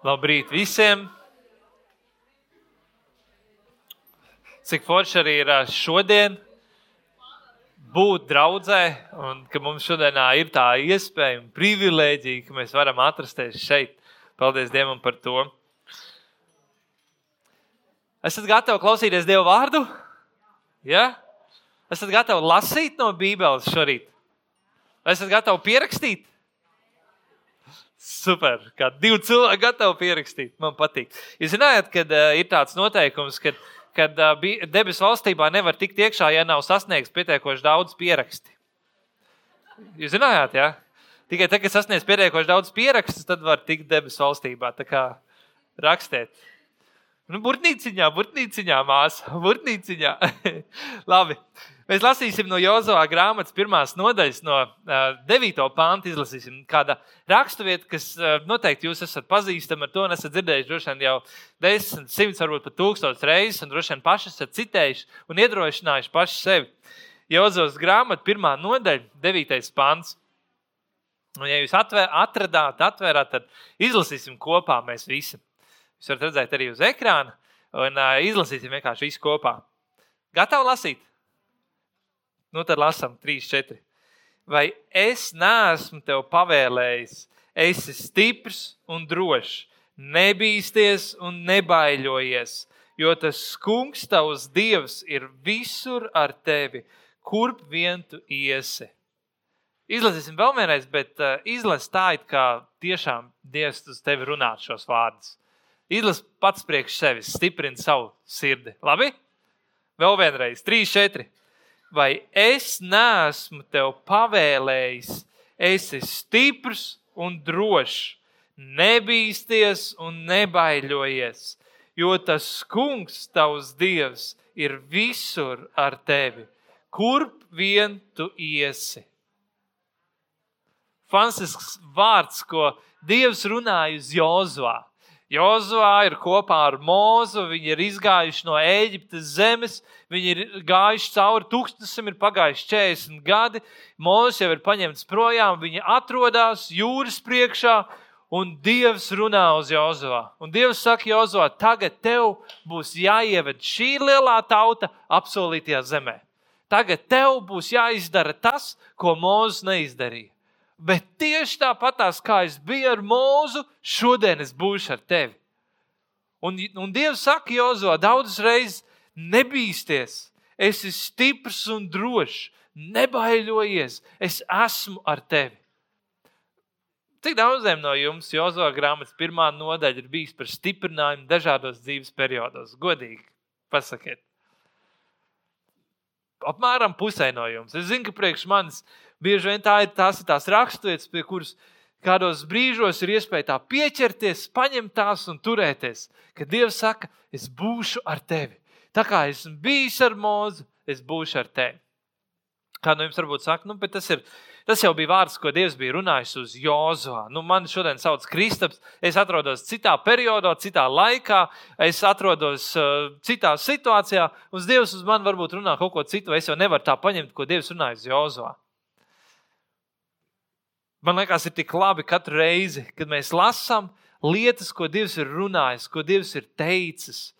Labrīt visiem! Cik forši arī ir šodien būt draudzē, un ka mums šodienā ir tā iespēja un privilēģija, ka mēs varam atrasties šeit. Paldies Dievam par to! Esat gatavi klausīties Dieva vārdu? Ja? Esat gatavi lasīt no Bībeles šorīt? Esat gatavi pierakstīt? Super, kā divi cilvēki gatavi pierakstīt. Man patīk. Jūs zinājāt, ka uh, ir tāds noteikums, ka kad, uh, debesu valstībā nevar tikt iekšā, ja nav sasniegts pietiekoši daudz pieraksti. Jūs zinājāt, jā? Ja? Tikai tad, kad sasniedz pietiekoši daudz pierakstus, tad var tikt debesu valstībā. Tā kā rakstiet. Nu, burtnīciņā, burtnīciņā, māsa, burtnīciņā. Labi. Mēs lasīsim no Jozovā grāmatas pirmās nodaļas, no uh, 9. pānta. Izlasīsim kādu raksturvietu, kas uh, noteikti jūs esat pazīstami ar to esat dzirdējuši droši vien jau desmit, simts, varbūt pat tūkstotis reizes, un droši vien paši esat citējuši un iedrošinājuši paši sevi. Jozovas grāmata, pirmā nodaļa, 9. pāns. Un, ja jūs atver, atradāt, atvērāt, tad izlasīsim kopā mēs visi. Jūs varat redzēt arī uz ekrāna un uh, izlasīsim vienkārši visu kopā. Gatavi lasīt! Nu, tad lasām 3, 4. Vai es neesmu tev pavēlējis, esi stiprs un drošs, nebīsties un nebaiļojies, jo tas kungs, tavs dievs, ir visur ar tevi, kurp vien tu iesi. Izlasīsim vēl vienreiz, bet uh, izlasi tā, it kā tiešām Dievs uz tevi runā šos vārdus. Izlasi pats priekš sevis, stiprini savu sirdi. Labi? Vēl vienreiz, 3, 4 vai es neesmu tev pavēlējis, esi stiprs un drošs, nebīsties un nebaiļojies, jo tas kungs, tavs dievs, ir visur ar tevi, kurp vien tu iesi. Fantastisks vārds, ko Dievs runāja uz Jozovā. Jozovā ir kopā ar Mūzu. Viņi ir izgājuši no Eģiptes zemes, viņi ir gājuši cauri tūkstošiem, ir pagājuši 40 gadi. Mūzis jau ir paņemts projām, viņi atrodas jūras priekšā. Un Dievs runā uz Jozovā. Un Dievs saka, Jozovā, tagad tev būs jāieved šī lielā tauta apsolītajā zemē. Tagad tev būs jāizdara tas, ko Mūzis neizdarīja. Bet tieši tāpatās, kā es biju ar mūzu, šodien es būšu ar tevi. Un, un Dievs saka, Jozo, daudzas reizes nebīsties, esi stiprs un drošs, nebaidojies, es esmu ar tevi. Cik daudziem no jums Jozo grāmatas pirmā nodaļa ir bijis par stiprinājumu dažādos dzīves periodos? Godīgi, pasakiet. Apmēram pusē no jums. Es zinu, ka priekš manis Bieži vien tā ir tās, tās raksturvietas, pie kuras kādos brīžos ir iespēja tā pieķerties, paņemt tās un turēties. Kad Dievs saka, es būšu ar tevi. Tā kā esmu bijis ar mūzu, es būšu ar tevi. Kā no jums varbūt saka, nu, tas, ir, tas jau bija vārds, ko Dievs bija runājis uz Jozoā. Nu, man šodien sauc Kristaps, es atrodos citā periodā, citā laikā, es atrodos uh, citā situācijā, un Dievs uz mani varbūt runā kaut ko citu, es jau nevaru tā paņemt, ko Dievs runāja uz Jozoā. Man liekas, ir tik labi katru reizi, kad mēs lasām lietas, ko Dievs ir runājis, ko Dievs ir teicis.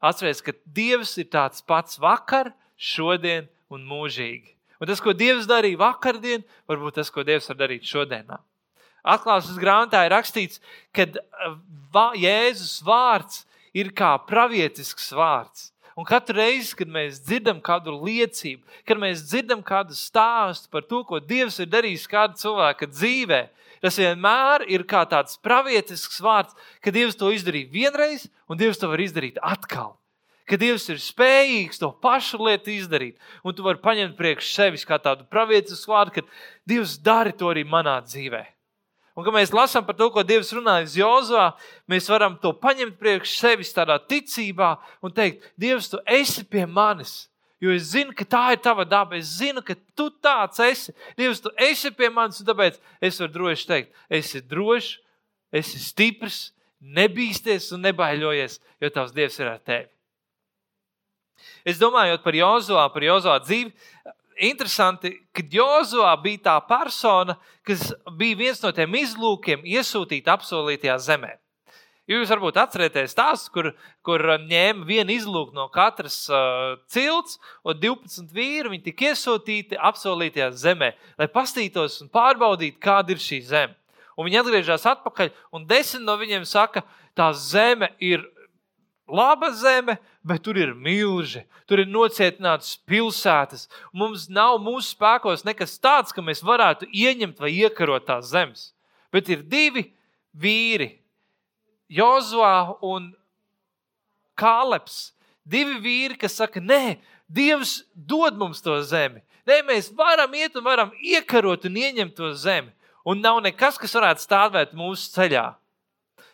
Atcerieties, ka Dievs ir tāds pats vakar, šodien un mūžīgi. Un tas, ko Dievs darīja vakardien, varbūt tas, ko Dievs var darīt šodienā. Atklāsmes grāmatā ir rakstīts, ka Jēzus vārds ir kā pravietisks vārds. Un katru reizi, kad mēs dzirdam kādu liecību, kad mēs dzirdam kādu stāstu par to, ko Dievs ir darījis kāda cilvēka dzīvē, tas vienmēr ir kā tāds pravietisks vārds, ka Dievs to izdarīja vienreiz, un Dievs to var izdarīt atkal. Ka Dievs ir spējīgs to pašu lietu izdarīt, un tu vari paņemt priekš sevis kā tādu pravietisku vārdu, ka Dievs dari to arī manā dzīvēm. Un, kad mēs lasām par to, ko Dievs runāja uz Jozovā, mēs varam to paņemt priekš sevis tādā ticībā un teikt, Dievs, tu esi pie manis. Jo es zinu, ka tā ir tava daba. Es zinu, ka tu tāds esi. Dievs, tu esi pie manis, un tāpēc es varu droši teikt, esi drošs, esi stiprs, nebīsties un nebaiļojies, jo tavs Dievs ir ar tevi. Es domāju par Jozovā, par Jozovā dzīvi interesanti, ka Jozovā bija tā persona, kas bija viens no tiem izlūkiem iesūtīt apsolītajā zemē. Jūs varbūt atcerieties tās, kur, kur ņēma vienu izlūku no katras uh, cilts, un 12 vīri viņi tika iesūtīti apsolītajā zemē, lai pastītos un pārbaudītu, kāda ir šī zeme. Un viņi atgriežas atpakaļ, un desmit no viņiem saka, tā zeme ir laba zeme, bet tur ir milži, tur ir nocietinātas pilsētas. Mums nav mūsu spēkos nekas tāds, ka mēs varētu ieņemt vai iekarot tās zemes. Bet ir divi vīri, Jozua un Kāleps. Divi vīri, kas saka, nē, Dievs dod mums to zemi. Nē, mēs varam iet un varam iekarot un ieņemt to zemi. Un nav nekas, kas varētu stāvēt mūsu ceļā.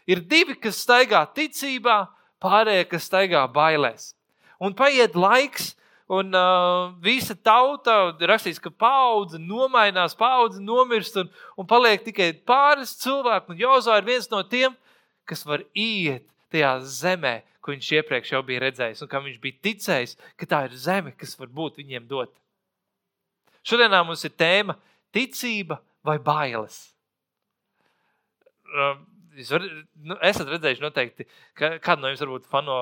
Ir divi, kas staigā ticībā, pārējie, kas staigā bailēs. Un paiet laiks, un uh, visa tauta rakstīs, ka paudze nomainās, paudze nomirst, un, un paliek tikai pāris cilvēki. Un Jozā ir viens no tiem, kas var iet tajā zemē, ko viņš iepriekš jau bija redzējis, un kam viņš bija ticējis, ka tā ir zeme, kas var būt viņiem dot. Šodienā mums ir tēma ticība vai bailes. Um, jūs var, nu, esat redzējuši, noteikti, ka kādu no jums varbūt fano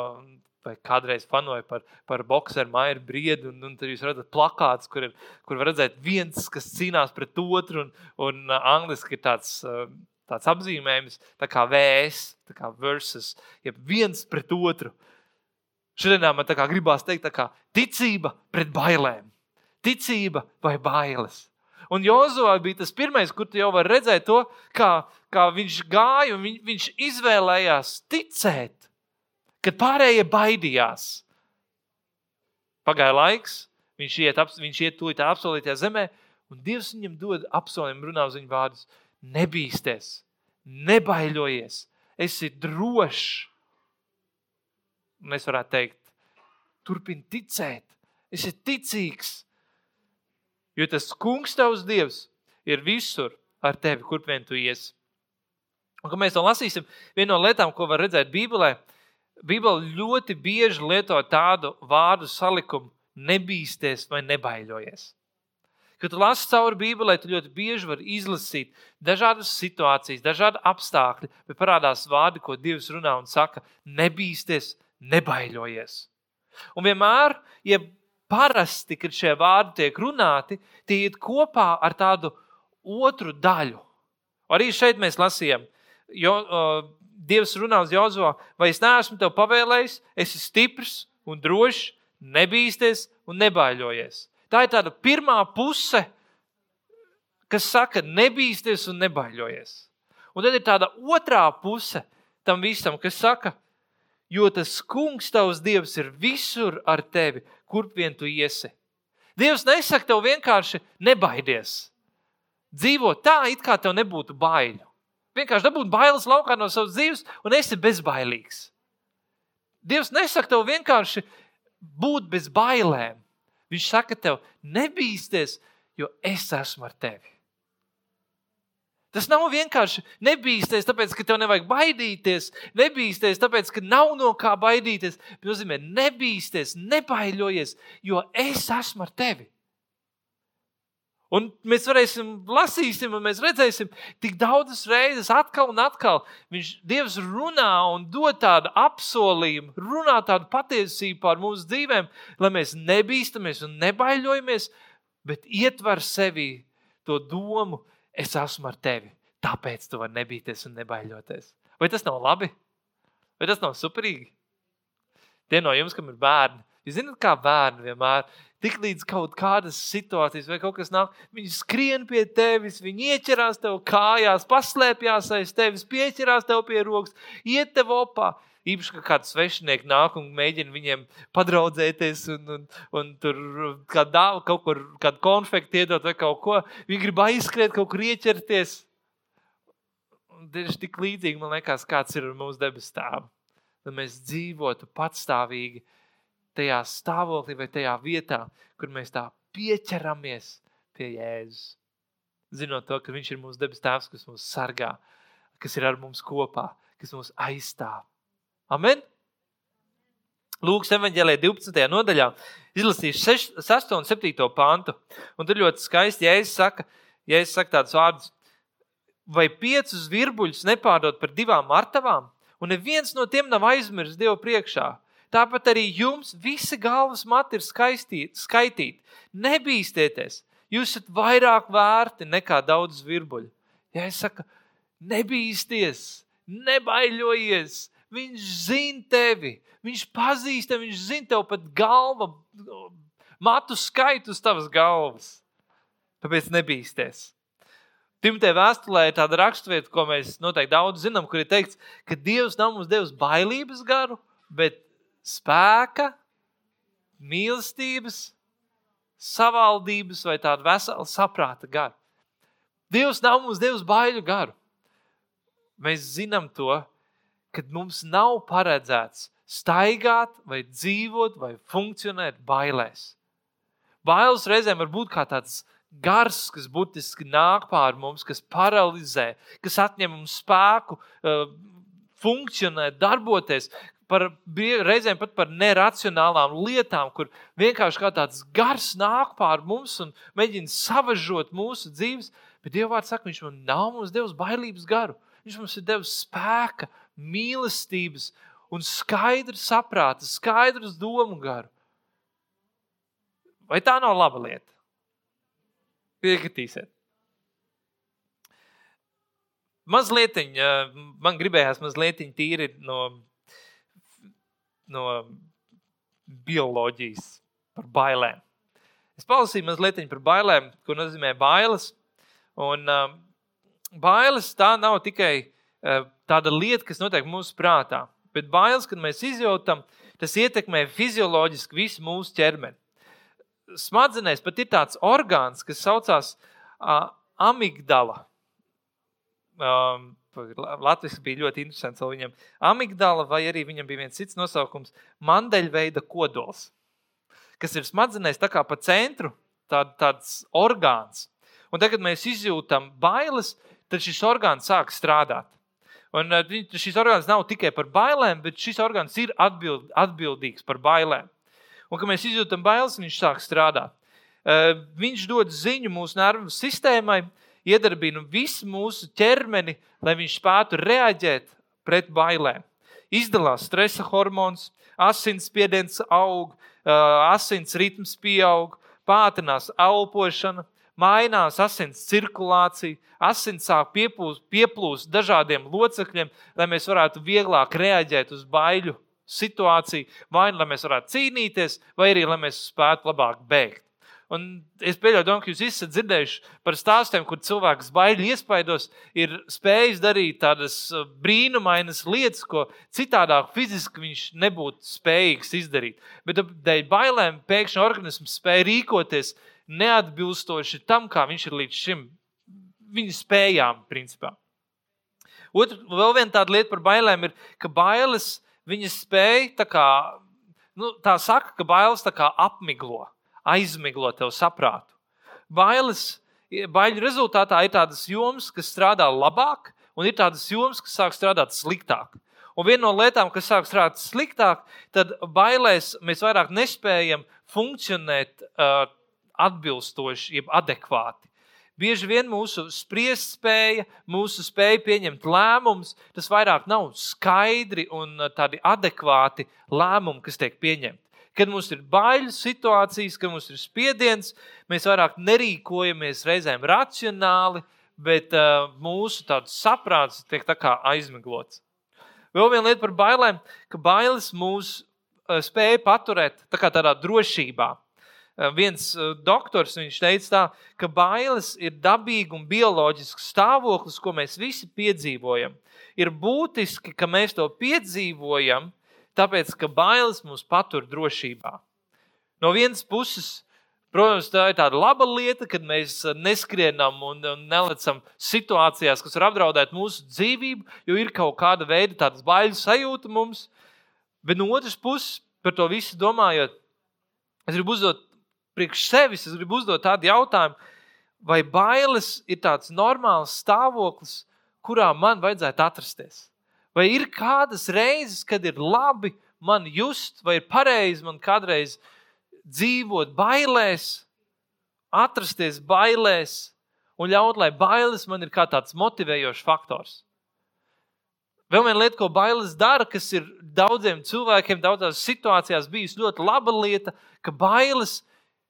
vai kādreiz fanoja par, par boxeru Maiju Briedu. Un, un tur jūs redzat plakāts, kur, ir, kur var redzēt viens, kas cīnās pret otru. Un, un uh, angliski ir tāds uh, tāds apzīmējums, tā kā vēs, tā kā versus, ja viens pret otru. Šodien man tā kā gribās teikt, tā kā ticība pret bailēm. Ticība vai bailes. Un Jozovā bija tas pirmais, kur tu jau vari redzēt to, kā, kā viņš gāja un viņ, viņš izvēlējās ticēt, kad pārējie baidījās. Pagāja laiks, viņš iet, viņš iet tūlīt apsolītajā zemē, un Dievs viņam dod apsolījumu, runā uz viņu vārdus nebīsties, nebaidojies, esi drošs. Mēs varētu teikt, turpini ticēt, esi ticīgs. Jo tas kungs, tavs dievs, ir visur ar tevi, kur vien tu iesi. Un, kad mēs to lasīsim, viena no lietām, ko var redzēt Bībelē, Bībele ļoti bieži lieto tādu vārdu salikumu, nebīsties vai nebaidojies. Kad tu lasi cauri Bībelē, tu ļoti bieži vari izlasīt dažādas situācijas, dažādi apstākļi, bet parādās vārdi, ko Dievs runā un saka: nebīsties, nebaidojies. Un vienmēr, ja parasti, kad šie vārdi tiek runāti, tie iet kopā ar tādu otru daļu. Arī šeit mēs lasījām, jo uh, Dievs runā uz Jozo, vai es neesmu tev pavēlējis, esi stiprs un drošs, nebīsties un nebaidojies. Tā ir tāda pirmā puse, kas saka, nebīsties un nebaidojies. Un tad ir tāda otrā puse tam visam, kas saka, jo tas kungs, tavs dievs, ir visur ar tevi, kurp vien tu iesi. Dievs nesaka tev vienkārši nebaidies. Dzīvo tā, it kā tev nebūtu baiļu. Vienkārši dabūt bailes laukā no savas dzīves, un esi bezbailīgs. Dievs nesaka tev vienkārši būt bez bailēm. Viņš saka tev, nebīsties, jo es esmu ar tevi. Tas nav vienkārši nebīsties, tāpēc, ka tev nevajag baidīties, nebīsties, tāpēc, ka nav no kā baidīties. Tas nozīmē, nebīsties, nebaidojies, jo es esmu ar tevi. Un mēs varēsim, lasīsim, un mēs redzēsim, tik daudzas reizes, atkal un atkal, viņš Dievs runā un dod tādu apsolījumu, runā tādu patiesību par mūsu dzīvēm, lai mēs nebīstamies un nebaidojamies, bet ietver sevī to domu, es esmu ar tevi. Tāpēc tu vari nebīties un nebaidoties. Vai tas nav labi? Vai tas nav superīgi? Tie no jums, kam ir bērni, jūs zināt, kā bērni vienmēr Tik līdz kaut kādas situācijas vai kaut kas nāk, viņi skrien pie tevis, viņi ieķerās tev kājās, paslēpjas aiz tevis, pieķerās tev pie rokas, iet tev opā. Īpaši, ka kāds svešinieks nāk un mēģina viņiem padraudzēties, un, un, un tur kādā, kaut kur kādu konfekti iedot vai kaut ko. Viņi grib aizskriet, kaut kur ieķerties. Tieši tik līdzīgi man liekas, kāds ir mūsu debes tēvs. Lai mēs dzīvotu patstāvīgi tajā stāvoklī vai tajā vietā, kur mēs tā pieķeramies pie Jēzus. Zinot to, ka Viņš ir mūsu debes Tēvs, kas mūs sargā, kas ir ar mums kopā, kas mūs aizstāv. Amen! Lūks evanģēlē 12. nodaļā izlasīšu 6. un 7. pantu. Un tur ļoti skaisti Jēzus saka, Jēzus saka tādus vārdus, vai piecus virbuļus nepārdot par divām martavām, Un neviens no tiem nav aizmirsis Dievu priekšā. Tāpat arī jums visi galvas mati ir skaistīt, skaitīti. Nebīsties! Jūs esat vairāk vērti nekā daudz virbuļu. Ja es saku, nebīsties, nebaiļojies, viņš zina tevi, viņš pazīst tevi, viņš zina tev pat galva, matu skaitu uz tavas galvas. Tāpēc nebīsties. Timotē vēstulē ir tāda raksturvieta, ko mēs noteikti daudz zinām, kur ir teikts, ka Dievs nav mums devis bailības garu, bet spēka, mīlestības, savaldības vai tādu veselu saprāta garu. Dievs nav mums devis baiļu garu. Mēs zinām to, ka mums nav paredzēts staigāt, vai dzīvot, vai funkcionēt bailēs. Bailes reizēm var būt kā tāds gars, kas būtiski nāk pār mums, kas paralizē, kas atņem mums spēku, uh, funkcionēt, darboties. Par, reizēm pat par neracionālām lietām, kur vienkārši kā tāds gars nāk pār mums un mēģina savažot mūsu dzīves. Bet Dieva vārds saka, Viņš man nav mums devis bailības garu. Viņš mums ir devis spēka, mīlestības un skaidru saprātu, skaidru domu garu. Vai tā nav laba lieta? Piekritīsiet. Mazliet, man gribējās mazliet tīri no, no bioloģijas par bailēm. Es palasīju mazliet par bailēm, ko nozīmē bailes. Un, uh, bailes tā nav tikai uh, tāda lieta, kas notiek mūsu prātā, bet bailes, kad mēs izjūtam, tas ietekmē fizioloģiski visu mūsu ķermeni smadzenēs pat ir tāds orgāns, kas saucās uh, amigdala. Um, Latvijas bija ļoti interesants viņam. Amigdala, vai arī viņam bija viens cits nosaukums - mandeļveida kodols, kas ir smadzenēs tā kā pa centru, tā, tāds orgāns. Un tagad, kad mēs izjūtam bailes, tad šis orgāns sāk strādāt. Un šis orgāns nav tikai par bailēm, bet šis orgāns ir atbild, atbildīgs par bailēm. Un, kad mēs izjūtam bailes, viņš sāk strādāt. Eh, viņš dod ziņu mūsu nervu sistēmai, iedarbina visu mūsu ķermeni, lai viņš spētu reaģēt pret bailēm. Izdalās stresa hormons, asinsspiediens aug, asins ritms pieaug, pātrinās elpošana, mainās asins cirkulācija, asins sāk pieplūst, pieplūst dažādiem locekļiem, lai mēs varētu vieglāk reaģēt uz baiļu situāciju, vai nu lai mēs varētu cīnīties, vai arī lai mēs spētu labāk bēgt. Un es pieļauju, ka jūs esat dzirdējuši par stāstiem, kur cilvēks baigi iespaidos, ir spējis darīt tādas uh, brīnumainas lietas, ko citādāk fiziski viņš nebūtu spējīgs izdarīt. Bet dēļ bailēm pēkšņi organisms spēja rīkoties neatbilstoši tam, kā viņš ir līdz šim viņa spējām. Principā. Otra, vēl viena tāda lieta par bailēm ir, ka bailes Viņas spēja, tā kā nu, tā saka, ka bailes apmiglo, aizmiglo tev saprātu. Bailes, baiļu rezultātā ir tādas jomas, kas strādā labāk, un ir tādas jomas, kas sāk strādāt sliktāk. Un viena no lietām, kas sāk strādāt sliktāk, tad bailēs mēs vairāk nespējam funkcionēt uh, atbilstoši, jeb adekvāti. Bieži vien mūsu spriestspēja, mūsu spēja pieņemt lēmumus, tas vairāk nav skaidri un uh, tādi adekvāti lēmumi, kas tiek pieņemti. Kad mums ir baiļu situācijas, kad mums ir spiediens, mēs vairāk nerīkojamies reizēm racionāli, bet uh, mūsu saprāts tiek aizmiglots. Vēl viena lieta par bailēm, ka bailes mūs uh, spēja paturēt tā tādā drošībā. Eh, viens eh, doktors teica, tā, ka bailes ir dabīgs un bioloģisks stāvoklis, ko mēs visi piedzīvojam. Ir būtiski, ka mēs to piedzīvojam, tāpēc ka bailes mūs patur drošībā. No vienas puses, protams, tā ir tāda laba lieta, kad mēs neskrienam un nelecam situācijās, kas var apdraudēt mūsu dzīvību, jo ir kaut kāda veida tādas bailes sajūta mums. Bet no otras puses, par to visu domājot, es gribu uzdot priekš sevis es gribu uzdot tādu jautājumu, vai bailes ir tāds normāls stāvoklis, kurā man vajadzētu atrasties? Vai ir kādas reizes, kad ir labi man just, vai ir pareizi man kādreiz dzīvot bailēs, atrasties bailēs un ļaut, lai bailes man ir kā tāds motivējošs faktors? Vēl viena lieta, ko bailes dara, kas ir daudziem cilvēkiem, daudzās situācijās bijusi ļoti laba lieta, ka bailes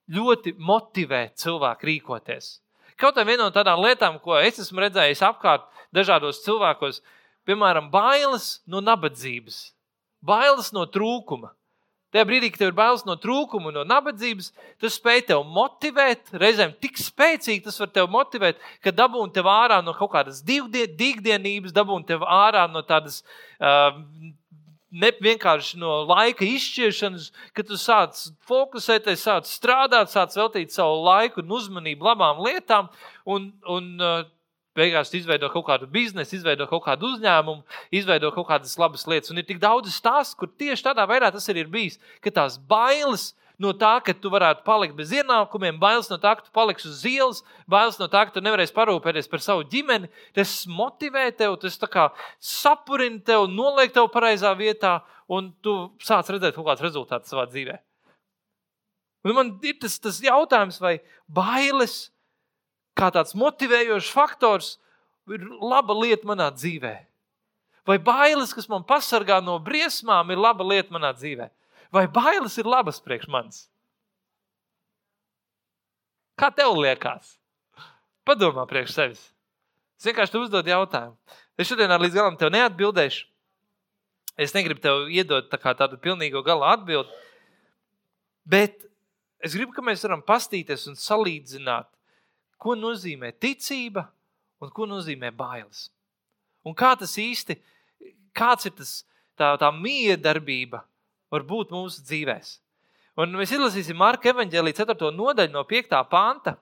ļoti motivē cilvēku rīkoties. Kaut arī viena no tādām lietām, ko es esmu redzējis apkārt dažādos cilvēkos, piemēram, bailes no nabadzības, bailes no trūkuma. Tajā brīdī, kad tev ir bailes no trūkuma, no nabadzības, tas spēj tevi motivēt. Reizēm tik spēcīgi tas var tevi motivēt, ka dabūna tev ārā no kaut kādas dīkdienības, dabūna tev ārā no tādas uh, ne vienkārši no laika izšķiršanas, kad tu sāc fokusēties, sāc strādāt, sāc veltīt savu laiku un uzmanību labām lietām. Un, un, uh, beigās izveido kaut kādu biznesu, izveido kaut kādu uzņēmumu, izveido kaut kādas labas lietas. Un ir tik daudz stāstu, kur tieši tādā veidā tas arī ir bijis. Ka tās bailes no tā, ka tu varētu palikt bez ienākumiem, bailes no tā, ka tu paliksi uz ielas, bailes no tā, ka tu nevarēsi parūpēties par savu ģimeni, tas motivē tevi, tas sapurina tevi, noliek tevi pareizā vietā, un tu sāc redzēt kaut kādus rezultātus savā dzīvē. Un man ir tas, tas jautājums, vai bailes kā tāds motivējošs faktors, ir laba lieta manā dzīvē? Vai bailes, kas man pasargā no briesmām, ir laba lieta manā dzīvē? Vai bailes ir labas priekš manis? Kā tev liekas? Padomā priekš sevis. Es vienkārši uzdodu jautājumu. Es šodien līdz galam tev neatbildēšu. Es negribu tev iedot tā tādu pilnīgo gala atbildi. Bet es gribu, ka mēs varam pastīties un salīdzināt ko nozīmē ticība un ko nozīmē bailes. Un kā tas īsti, kāds ir tas, tā, tā miedarbība var būt mūsu dzīvēm. Un mēs izlasīsim Marka evanģēlīja 4. nodaļu no 5. panta.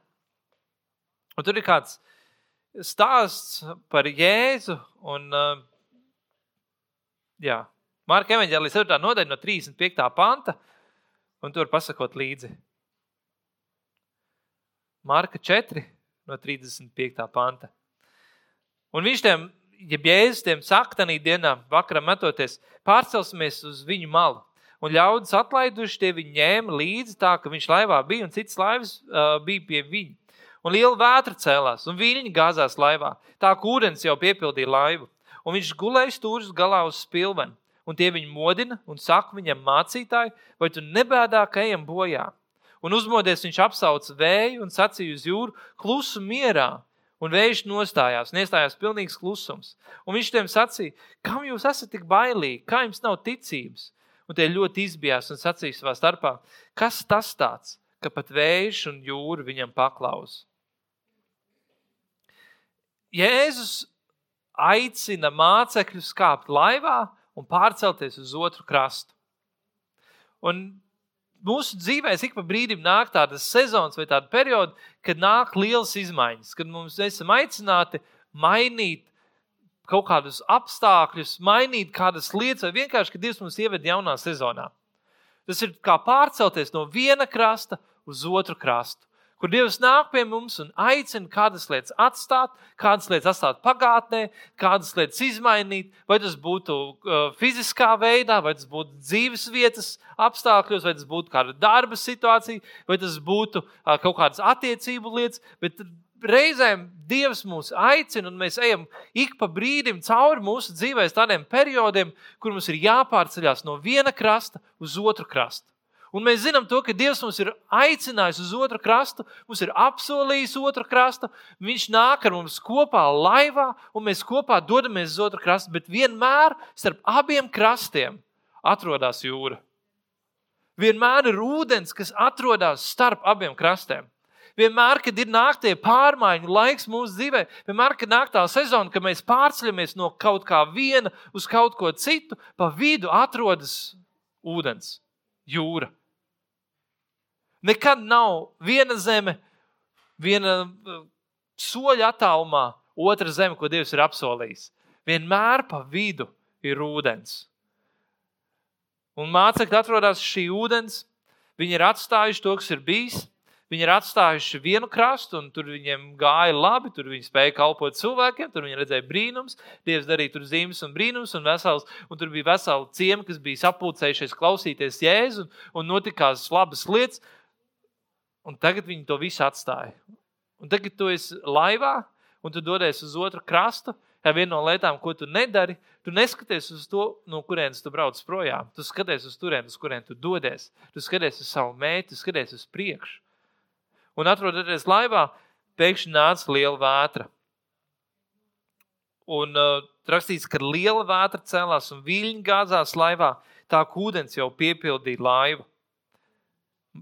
Un tur ir kāds stāsts par Jēzu. Un, jā, Marka evanģēlīja 4. nodaļa no 35. panta. Un tur pasakot līdzi. Marka 4, no 35. panta. Un viņš tiem, ja Jēzus tiem saka, tādā dienā, vakarā metoties, pārcelsimies uz viņu malu. Un ļaudis atlaiduši tie viņu ņēma līdzi, tā ka viņš laivā bija un cits laivas uh, bija pie viņa. Un liela vētra cēlās, un viņi gāzās laivā. Tā kā ūdens jau piepildīja laivu. Un viņš gulēja stūris galā uz spilveni. Un tie viņu modina un saka viņam, mācītāji, vai tu nebēdā, ka ejam bojā? Un uzmodies viņš apsauca vēju un sacīja uz jūru, klusu mierā. Un vējš nostājās, un iestājās pilnīgs klusums. Un viņš tiem sacīja, kam jūs esat tik bailīgi, kā jums nav ticības? Un tie ļoti izbijās un sacīja savā starpā, kas tas tāds, ka pat vējš un jūra viņam paklaus. Jēzus aicina mācekļus kāpt laivā un pārcelties uz otru krastu. Un mūsu dzīvēs ik pa brīdim nāk tādas sezonas vai tāda perioda, kad nāk lielas izmaiņas, kad mums esam aicināti mainīt kaut kādus apstākļus, mainīt kādas lietas, vai vienkārši, ka Dievs mums ieved jaunā sezonā. Tas ir kā pārcelties no viena krasta uz otru krastu kur Dievs nāk pie mums un aicina kādas lietas atstāt, kādas lietas atstāt pagātnē, kādas lietas izmainīt, vai tas būtu uh, fiziskā veidā, vai tas būtu dzīves vietas apstākļos, vai tas būtu kāda darba situācija, vai tas būtu uh, kaut kādas attiecību lietas. Bet reizēm Dievs mūs aicina, un mēs ejam ik pa brīdim cauri mūsu dzīvēm, tādiem periodiem, kur mums ir jāpārceļās no viena krasta uz otru krastu. Un mēs zinām, to, ka Dievs mums ir aicinājis uz otru krastu, mums ir apsolījis otru krastu. Viņš nāk ar mums kopā laivā, un mēs kopā dodamies uz otru krastu. Bet vienmēr starp abiem krastiem atrodas jūra. Vienmēr ir ūdens, kas atrodas starp abiem krastiem. Vienmēr, kad ir nāktie pārmaiņu laiks mūsu dzīvē, vienmēr, kad nāk tā sezona, kad mēs pārceļamies no kaut kā viena uz kaut ko citu, pa vidu atrodas ūdens, jūra. Nekad nav viena zeme, viena uh, soļa attālumā, otra zeme, ko Dievs ir apsolījis. Vienmēr pa vidu ir ūdens. Un mācekļi atrodas šī ūdens, viņi ir atstājuši to, kas ir bijis. Viņi ir atstājuši vienu krastu, un tur viņiem gāja labi. Tur viņi spēja kalpot cilvēkiem, tur viņi redzēja brīnums. Dievs darīja tur zīmes un brīnums, un, vesels, un tur bija vesela ciema, kas bija sapulcējušies klausīties Jēzu, un, un notikās labas lietas. Un tagad viņi to visu atstāja. Un tagad tu esi laivā, un tu dodies uz otru krastu. Tā ir viena no lietām, ko tu nedari. Tu neskaties uz to, no kurienes tu brauc projām. Tu skaties uz turieni, uz kurien tu dodies. Tu skaties uz savu mērķi, tu skaties uz priekšu. Un atrodoties laivā, pēkšņi nāca liela vētra. Un uh, rakstīts, ka liela vētra cēlās un viļņi gāzās laivā. Tā kā ūdens jau piepildīja laivu.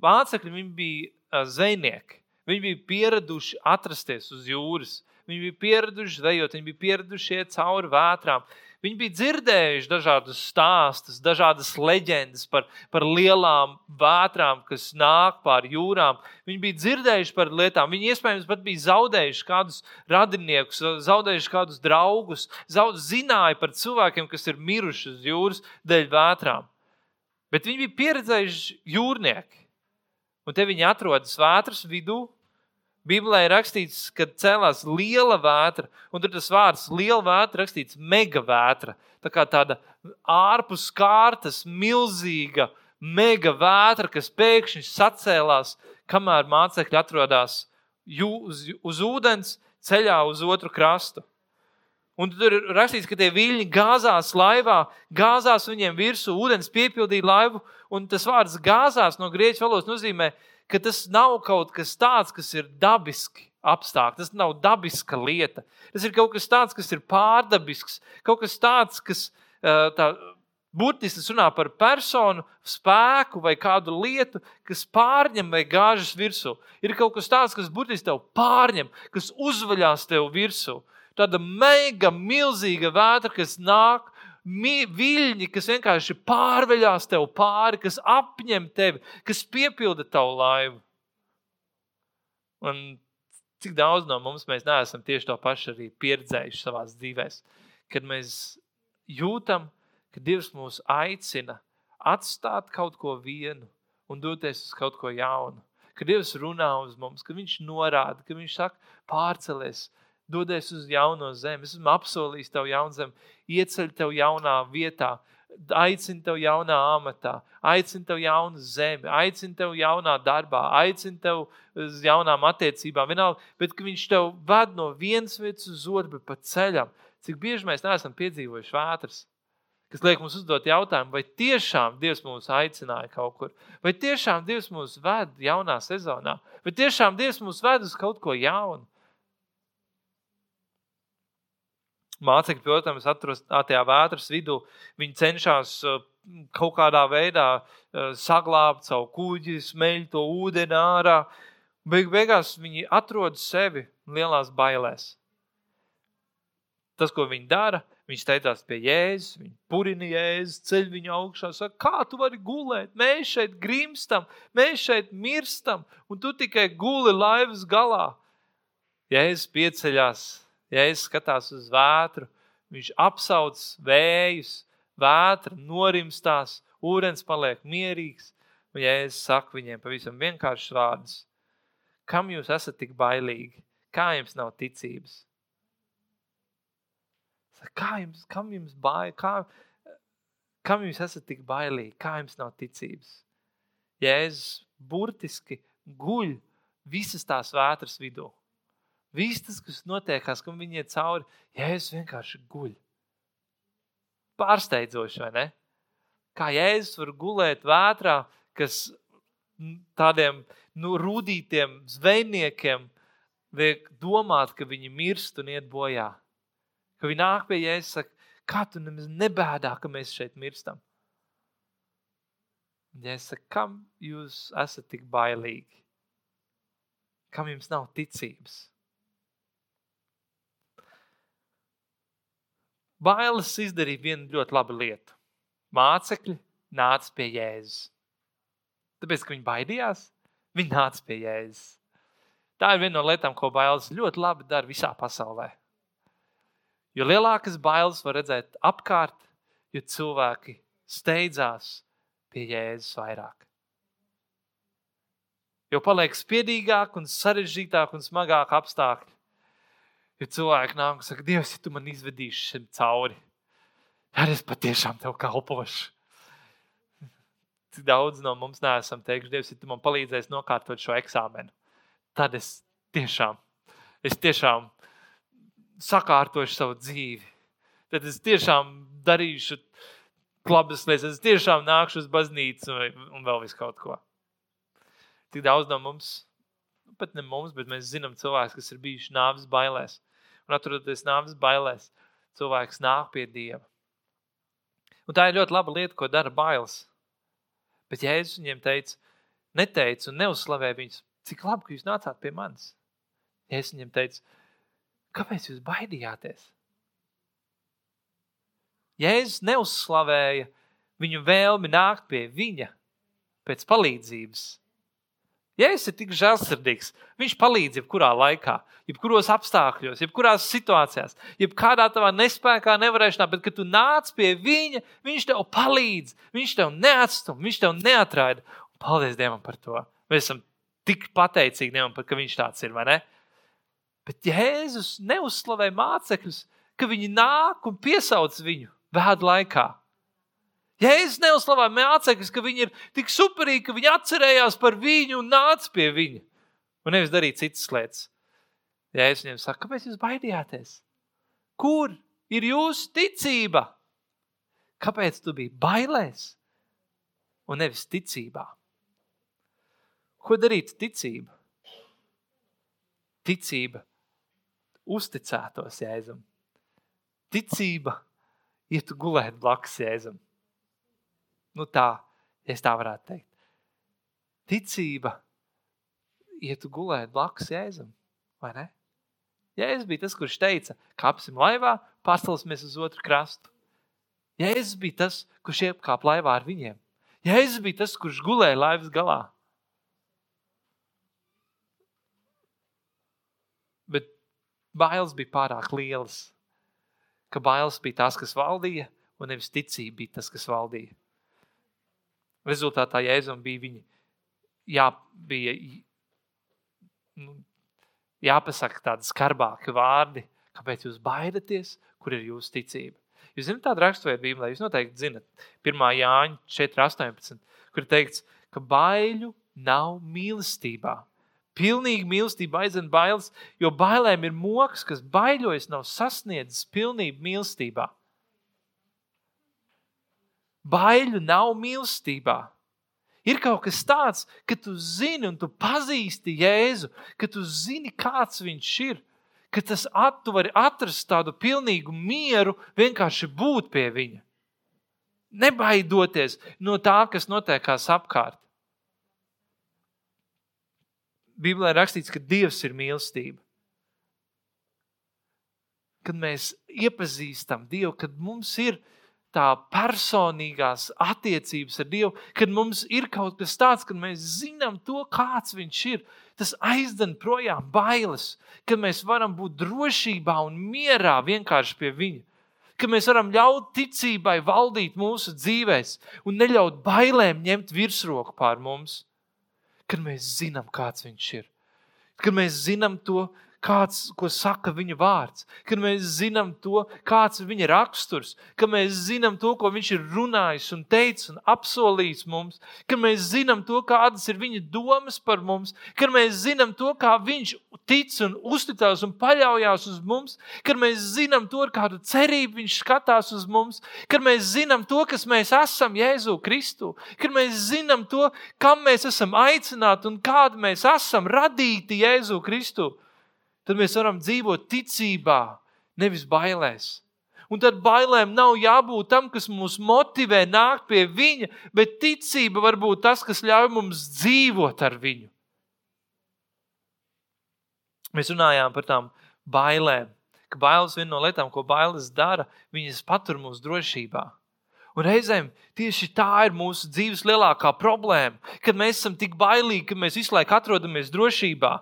Mācekļi bija zvejnieki. Viņi bija pieraduši atrasties uz jūras. Viņi bija pieraduši zvejot, viņi bija pieraduši iet cauri vētrām. Viņi bija dzirdējuši dažādus stāstus, dažādas leģendas par, par lielām vētrām, kas nāk pāri jūrām. Viņi bija dzirdējuši par lietām. Viņi iespējams pat bija zaudējuši kādus radiniekus, zaudējuši kādus draugus, zaud, zināja par cilvēkiem, kas ir miruši uz jūras dēļ vētrām. Bet viņi bija pieredzējuši jūrnieki. Un te viņi atrodas vētras vidū, Bībelē ir rakstīts, ka cēlās liela vētra, un tur tas vārds liela vētra rakstīts mega vētra. Tā kā tāda ārpus kārtas, milzīga mega vētra, kas pēkšņi sacēlās, kamēr mācekļi atrodas uz, uz ūdens ceļā uz otru krastu. Un tur ir rakstīts, ka tie viļņi gāzās laivā, gāzās viņiem virsū, ūdens piepildīja laivu. Un tas vārds gāzās no grieķu valodas nozīmē, ka tas nav kaut kas tāds, kas ir dabiski apstākļi. Tas nav dabiska lieta. Tas ir kaut kas tāds, kas ir pārdabisks, kaut kas tāds, kas tā, burtiski runā par personu, spēku vai kādu lietu, kas pārņem vai gāžas virsū. Ir kaut kas tāds, kas burtiski tev pārņem, kas uzvaļās tev virsū. Tāda mega, milzīga vētra, kas nāk viļņi, kas vienkārši pārveļās tev pāri, kas apņem tevi, kas piepilda tavu laivu. Un cik daudz no mums mēs neesam tieši to pašu arī pieredzējuši savā dzīvēm, kad mēs jūtam, ka Dievs mūs aicina atstāt kaut ko vienu un doties uz kaut ko jaunu. Kad Dievs runā uz mums, kad Viņš norāda, ka Viņš saka, pārcelies, dodies uz jauno zemi. Es esmu apsolījis tev jaunu zemi, ieceļ tev jaunā vietā, aicinu tev jaunā amatā, aicinu tev jaunu zemi, aicinu tev jaunā darbā, aicinu tev uz jaunām attiecībām. Vienalga, bet viņš tev ved no vienas vietas uz bet pa ceļam. Cik bieži mēs neesam piedzīvojuši vētras? kas liek mums uzdot jautājumu, vai tiešām Dievs mūs aicināja kaut kur, vai tiešām Dievs mūs ved jaunā sezonā, vai tiešām Dievs mūs ved uz kaut ko jaunu. Mācekļi, protams, atrodas tajā vētras vidū. Viņi cenšas uh, kaut kādā veidā uh, saglabāt savu kuģi, smeļot to ūdeni ārā. Beig beigās viņi atrod sevi lielās bailēs. Tas, ko viņi dara, viņš teicās pie Jēzus, viņi purina Jēzus, ceļ viņu augšā, saka, kā tu vari gulēt? Mēs šeit grimstam, mēs šeit mirstam, un tu tikai guli laivas galā. Jēzus pieceļās es skatās uz vētru, viņš apsauc vējus, vētra norimstās, ūdens paliek mierīgs. Un ja es saku viņiem pavisam vienkāršus vārdus, kam jūs esat tik bailīgi, kā jums nav ticības? Kā jums, kam jums bail, kā, kam jūs esat tik bailīgi, kā jums nav ticības? Jēzus burtiski guļ visas tās vētras vidū. Viss tas, kas notiekās, kam viņi iet cauri, Jēzus vienkārši guļ. Pārsteidzoši, vai ne? Kā Jēzus var gulēt vētrā, kas tādiem nu, rūtītiem zvejniekiem liek domāt, ka viņi mirst un iet bojā. Ka viņi nāk pie Jēzus un saka, kā tu nemaz nebēdā, ka mēs šeit mirstam? Jēzus saka, kam jūs esat tik bailīgi? Kam jums nav ticības? Bailes izdarīja vienu ļoti labu lietu. Mācekļi nāca pie Jēzus. Tāpēc, ka viņi baidījās, viņi nāca pie Jēzus. Tā ir viena no lietām, ko bailes ļoti labi dara visā pasaulē. Jo lielākas bailes var redzēt apkārt, jo cilvēki steidzās pie Jēzus vairāk. Jo paliek spiedīgāk, un sarežģītāk un smagāk apstākļi. Ja cilvēki nāk un saka, Dievs, ja tu man izvedīsi šim cauri, tad es patiešām tev kalpošu. Cik daudz no mums neesam teikuši, Dievs, ja tu man palīdzēsi nokārtot šo eksāmenu, tad es tiešām, es tiešām sakārtošu savu dzīvi. Tad es tiešām darīšu labas lietas, es tiešām nākšu uz baznīcu un, un vēl visu kaut ko. Tik daudz no mums, nu, pat ne mums, bet mēs zinām cilvēkus, kas ir bijuši nāves bailēs. Un atrodoties nāves bailēs, cilvēks nāk pie Dieva. Un tā ir ļoti laba lieta, ko dara bailes. Bet Jēzus viņiem teica, neteica un neuzslavēja viņus, cik labi, ka jūs nācāt pie manis. Jēzus viņiem teica, kāpēc jūs baidījāties? Jēzus neuzslavēja viņu vēlmi nākt pie viņa pēc palīdzības. Jēzus ir tik žēlsirdīgs. Viņš palīdz jebkurā laikā, jebkuros apstākļos, jebkurās situācijās, jebkādā tavā nespējā, nevarēšanā, bet, kad tu nāc pie viņa, viņš tev palīdz, viņš tev neatstum, viņš tev neatraida. Un paldies Dievam par to. Mēs esam tik pateicīgi Dievam, ka viņš tāds ir? Bet Jēzus neuzslavē mācekļus, ka viņi nāk un piesauc viņu vēdu laikā. Jēzus neuzslavē mācekļus, ka viņi ir tik superīgi, ka viņi atcerējās par viņu un nāca pie viņa. Un nevis darīt citas lietas. Jēzus viņiem saka, kāpēc jūs baidījāties? Kur ir jūsu ticība? Kāpēc tu biji bailēs un nevis ticībā? Ko darīt ticība? Ticība uzticētos Jēzum. Ticība ietu gulēt blakus Jēzum. Nu tā, ja tā varētu teikt. Ticība ietu gulēt blakus Jēzum, vai ne? Jēzus bija tas, kurš teica, kāpsim laivā, pastāsimies uz otru krastu. Jēzus bija tas, kurš iekāpa laivā ar viņiem. Jēzus bija tas, kurš gulēja laivas galā. Bet bailes bija pārāk lielas. Ka bailes bija tās, kas valdīja, un nevis ticība bija tas, kas valdīja. Rezultātā Jēzum bija viņa jā, bija, nu, jāpasaka tādi skarbāki vārdi, kāpēc jūs baidaties, kur ir jūsu ticība. Jūs zināt, tāda raksturvieta Bībelē, jūs noteikti zinat, 1. Jāņa 4.18, kur teikts, ka baiļu nav mīlestībā. Pilnīgi mīlestība aizvien bailes, jo bailēm ir moks, kas baiļojas, nav sasniedzis pilnību mīlestībā. Baiļu nav mīlestībā. Ir kaut kas tāds, ka tu zini un tu pazīsti Jēzu, ka tu zini, kāds viņš ir, ka tas at, tu vari atrast tādu pilnīgu mieru, vienkārši būt pie viņa. Nebaidoties no tā, kas notiekās apkārt. Bībelē rakstīts, ka Dievs ir mīlestība. Kad mēs iepazīstam Dievu, kad mums ir ielikās, tā personīgās attiecības ar Dievu, kad mums ir kaut kas tāds, kad mēs zinām to, kāds Viņš ir. Tas aizdzen projām bailes, ka mēs varam būt drošībā un mierā vienkārši pie Viņa. Ka mēs varam ļaut ticībai valdīt mūsu dzīvēm un neļaut bailēm ņemt virsroku pār mums. Kad mēs zinām, kāds Viņš ir. Kad mēs zinām to, kāds, ko saka viņa vārds, kad mēs zinām to, kāds ir viņa raksturs, kad mēs zinām to, ko viņš ir runājis un teicis un apsolījis mums, kad mēs zinām to, kādas ir viņa domas par mums, kad mēs zinām to, kā viņš tic un uzticās un paļaujas uz mums, kad mēs zinām to, ar kādu cerību viņš skatās uz mums, kad mēs zinām to, kas mēs esam Jēzu Kristu, kad mēs zinām to, kam mēs esam aicināti un kādi mēs esam radīti Jēzu Kristu tad mēs varam dzīvot ticībā, nevis bailēs. Un tad bailēm nav jābūt tam, kas mūs motivē nākt pie viņa, bet ticība var būt tas, kas ļauj mums dzīvot ar viņu. Mēs runājām par tām bailēm, ka bailes viena no lietām, ko bailes dara, viņas patur mūsu drošībā. Un reizēm tieši tā ir mūsu dzīves lielākā problēma, kad mēs esam tik bailīgi, ka mēs visu laiku atrodamies drošībā.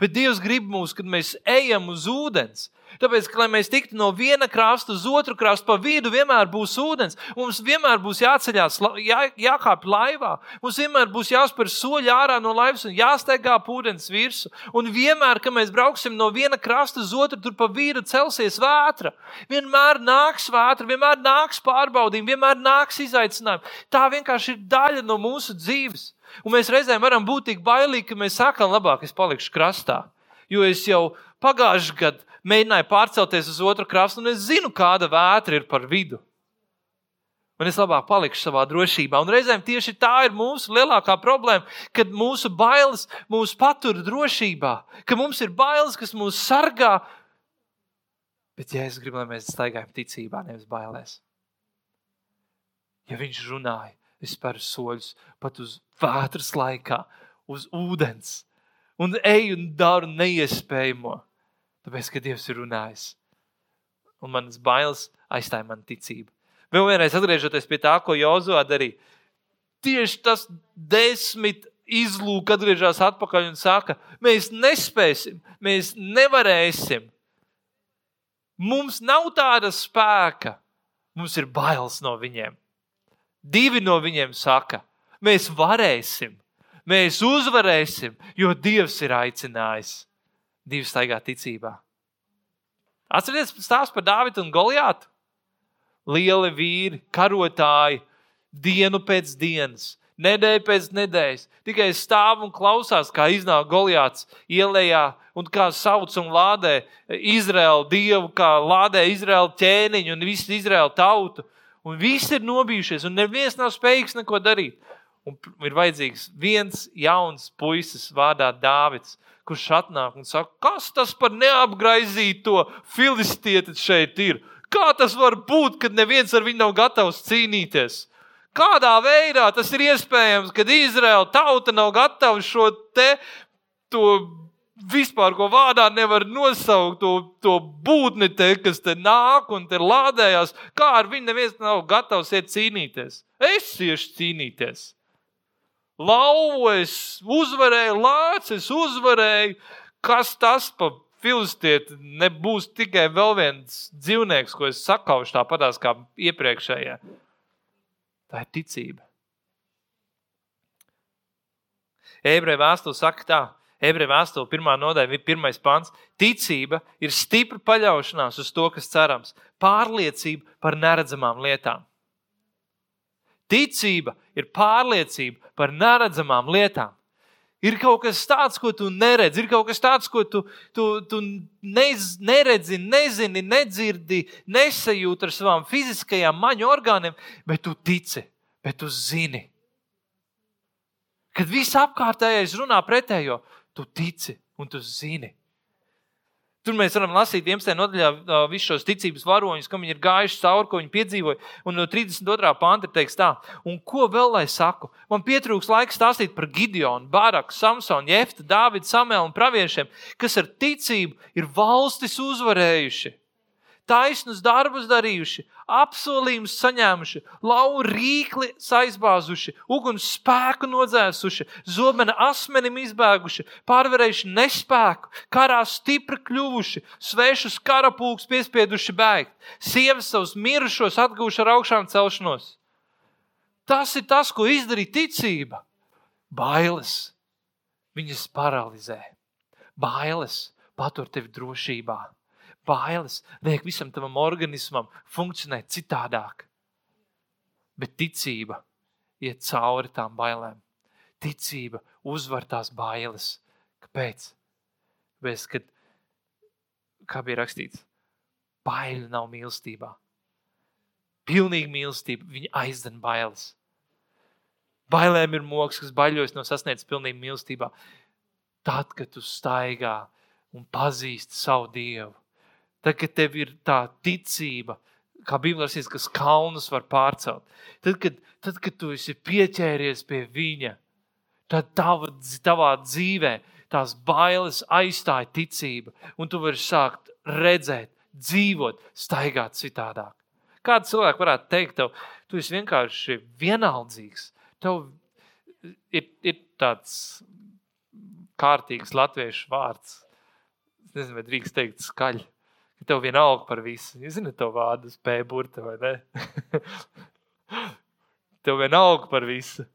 Bet Dievs grib mūs, kad mēs ejam uz ūdens. Tāpēc, lai mēs tiktu no viena krasta uz otru krastu, pa vidu vienmēr būs ūdens. Mums vienmēr būs jāceļās, jā, jākāpj laivā. Mums vienmēr būs jāspēr soļi ārā no laivas un jāsteigā ūdens virsmu. Un vienmēr, kad mēs brauksim no viena krasta uz otru, tur pa vidu celsies vētra. Vienmēr nāks vētra, vienmēr nāks pārbaudījumi, vienmēr nāks izaicinājumi. Tā vienkārši ir daļa no mūsu dzīves. Un mēs reizēm varam būt tik bailīgi, ka mēs sakām, labāk es palikšu krastā. Jo es jau pagājušajā gadā mēģināju pārcelties uz otru krastu, un es zinu, kāda vētra ir par vidu. Un es labāk palikšu savā drošībā. Un reizēm tieši tā ir mūsu lielākā problēma, kad mūsu bailes mūs patur drošībā, ka mums ir bailes, kas mūs sargā. Bet, ja es gribu, lai mēs staigājam ticībā, nevis bailēs, ja viņš runāja, es spēru soļus pat uz vētras laikā, uz ūdens, un eju un daru neiespējamo, tāpēc, ka Dievs ir runājis. Un manas bailes aizstāja man ticību. Vēl vienreiz atgriežoties pie tā, ko Jozua darīja. Tieši tas desmit izlūk atgriežas atpakaļ un saka, mēs nespēsim, mēs nevarēsim. Mums nav tāda spēka, mums ir bailes no viņiem. Divi no viņiem saka, mēs varēsim, mēs uzvarēsim, jo Dievs ir aicinājis. Divi staigā ticībā. Atcerieties stāstu par Dāvidu un Goliātu lieli vīri, karotāji, dienu pēc dienas, nedēļu pēc nedēļas. Tikai stāv un klausās, kā iznāk Goliāts ielējā un kā sauc un lādē Izraēlu dievu, kā lādē Izraēlu ķēniņu un visu Izraēlu tautu. Un visi ir nobijušies, un neviens nav spējīgs neko darīt. Un ir vajadzīgs viens jauns puisis vārdā Dāvids, kurš atnāk un saka, kas tas par neapgraizīto filistieti šeit ir? Kā tas var būt, kad neviens ar viņu nav gatavs cīnīties? Kādā veidā tas ir iespējams, kad Izraēla tauta nav gatava šo te vispār, ko vārdā nevar nosaukt, to, to būtni, te, kas te nāk un te lādējās? Kā ar viņu neviens nav gatavs iet cīnīties? Es iešu cīnīties. Lauvu es uzvarēju, lācis es uzvarēju. Kas tas par filistieti nebūs tikai vēl viens dzīvnieks, ko es sakaušu tāpatās kā iepriekšējā. Tā ir ticība. Ebreju vēstule saka tā, Ebreju vēstule, pirmā nodaļa, pirmais pants. Ticība ir stipra paļaušanās uz to, kas cerams, pārliecība par neredzamām lietām. Ticība ir pārliecība par neredzamām lietām. Ir kaut kas tāds, ko tu neredzi, ir kaut kas tāds, ko tu, tu, tu nez, neredzi, nezini, nedzirdi, nesajūti ar savām fiziskajām maņu orgāniem, bet tu tici, bet tu zini. Kad viss apkārtējais runā pretējo, tu tici un tu zini. Tur mēs varam lasīt 11. nodaļā visus šos ticības varoņus, kam viņi ir gājuši cauri, ko viņi piedzīvoja. Un no 32. panta ir teikts tā, un ko vēl lai saku? Man pietrūks laiks stāstīt par Gideonu, Bāraku, Samsonu, Jeftu, Dāvidu, Samēlu un praviešiem, kas ar ticību ir valstis uzvarējuši taisnus darbus darījuši, apsolījumus saņēmuši, lauku rīkli aizbāzuši, uguns spēku nodzēsuši, zobena asmenim izbēguši, pārvarējuši nespēku, karā stipri kļuvuši, svešus karapulks piespieduši bēgt, sievas savus mirušos atgūši ar augšām celšanos. Tas ir tas, ko izdarīja ticība. Bailes viņas paralizē, bailes patur tevi drošībā bailes liek visam tavam organismam funkcionēt citādāk. Bet ticība iet cauri tām bailēm. Ticība uzvar tās bailes. Kāpēc? Tāpēc, kad, kā bija rakstīts, baila nav mīlestībā. Pilnīgi mīlestība, viņa aizdzen bailes. Bailēm ir moks, kas baļojas no sasniedzas pilnīgi mīlestībā. Tad, kad tu staigā un pazīsti savu Dievu, Tad, kad tev ir tā ticība, kā Bībelē ir, kas kalnus var pārcelt, tad, kad, tad, kad tu esi pieķēries pie viņa, tad tava, tavā dzīvē tās bailes aizstāja ticība, un tu vari sākt redzēt, dzīvot, staigāt citādāk. Kāda cilvēka varētu teikt, tev, tu esi vienkārši vienaldzīgs. Tev ir, ir tāds kārtīgs latviešu vārds. Es nezinu, vai drīkst teikt skaļi ka tev vienalga par visu. Jūs zināt to vārdu spēburta, vai ne? tev vienalga par visu.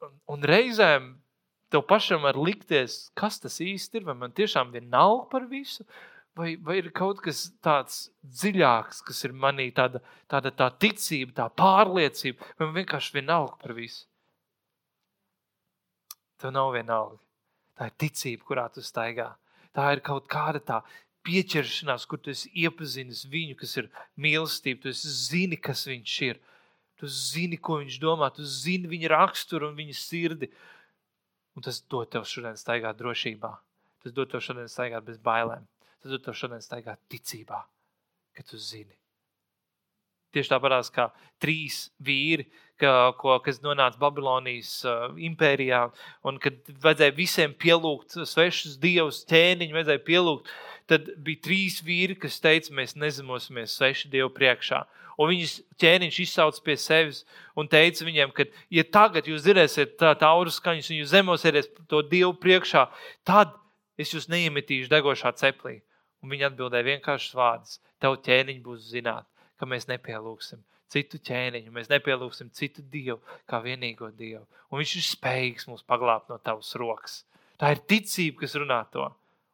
Un, un reizēm tev pašam var likties, kas tas īsti ir, vai man tiešām vienalga par visu, vai, vai ir kaut kas tāds dziļāks, kas ir manī, tāda, tāda tā ticība, tā pārliecība, vai man vienkārši vienalga par visu. Tev nav vienalga. Tā ir ticība, kurā tu staigā Tā ir kaut kāda tā pieķeršanās, kur tu iepazīsti viņu, kas ir mīlestība. Tu zini, kas viņš ir. Tu zini, ko viņš domā, tu zini viņa raksturu un viņa sirdi. Un tas dod tev šodien staigāt drošībā. Tas dod tev šodien staigāt bez bailēm. Tas dod tev šodien staigāt ticībā, ka tu zini. Tieši tāpat kā trīs vīri, ka, ko, kas nonāca Babilonijas uh, impērijā, un kad vajadzēja visiem pielūgt svešus dievus, ķēniņu, vajadzēja pielūgt, tad bija trīs vīri, kas teica, mēs nezemosimies svešu dievu priekšā. Un viņas ķēniņš izsauca pie sevis un teica viņiem, ka, ja tagad jūs dzirdēsiet tā tauru skaņas un jūs zemosieties to dievu priekšā, tad es jūs neiemetīšu degošā ceplī. Un viņi atbildēja vienkāršus vārdus. Tev ķēniņš būs zināt, ka mēs nepielūgsim citu ķēniņu, mēs nepielūgsim citu dievu kā vienīgo dievu. Un viņš ir spējīgs mūs paglābt no tavas rokas. Tā ir ticība, kas runā to.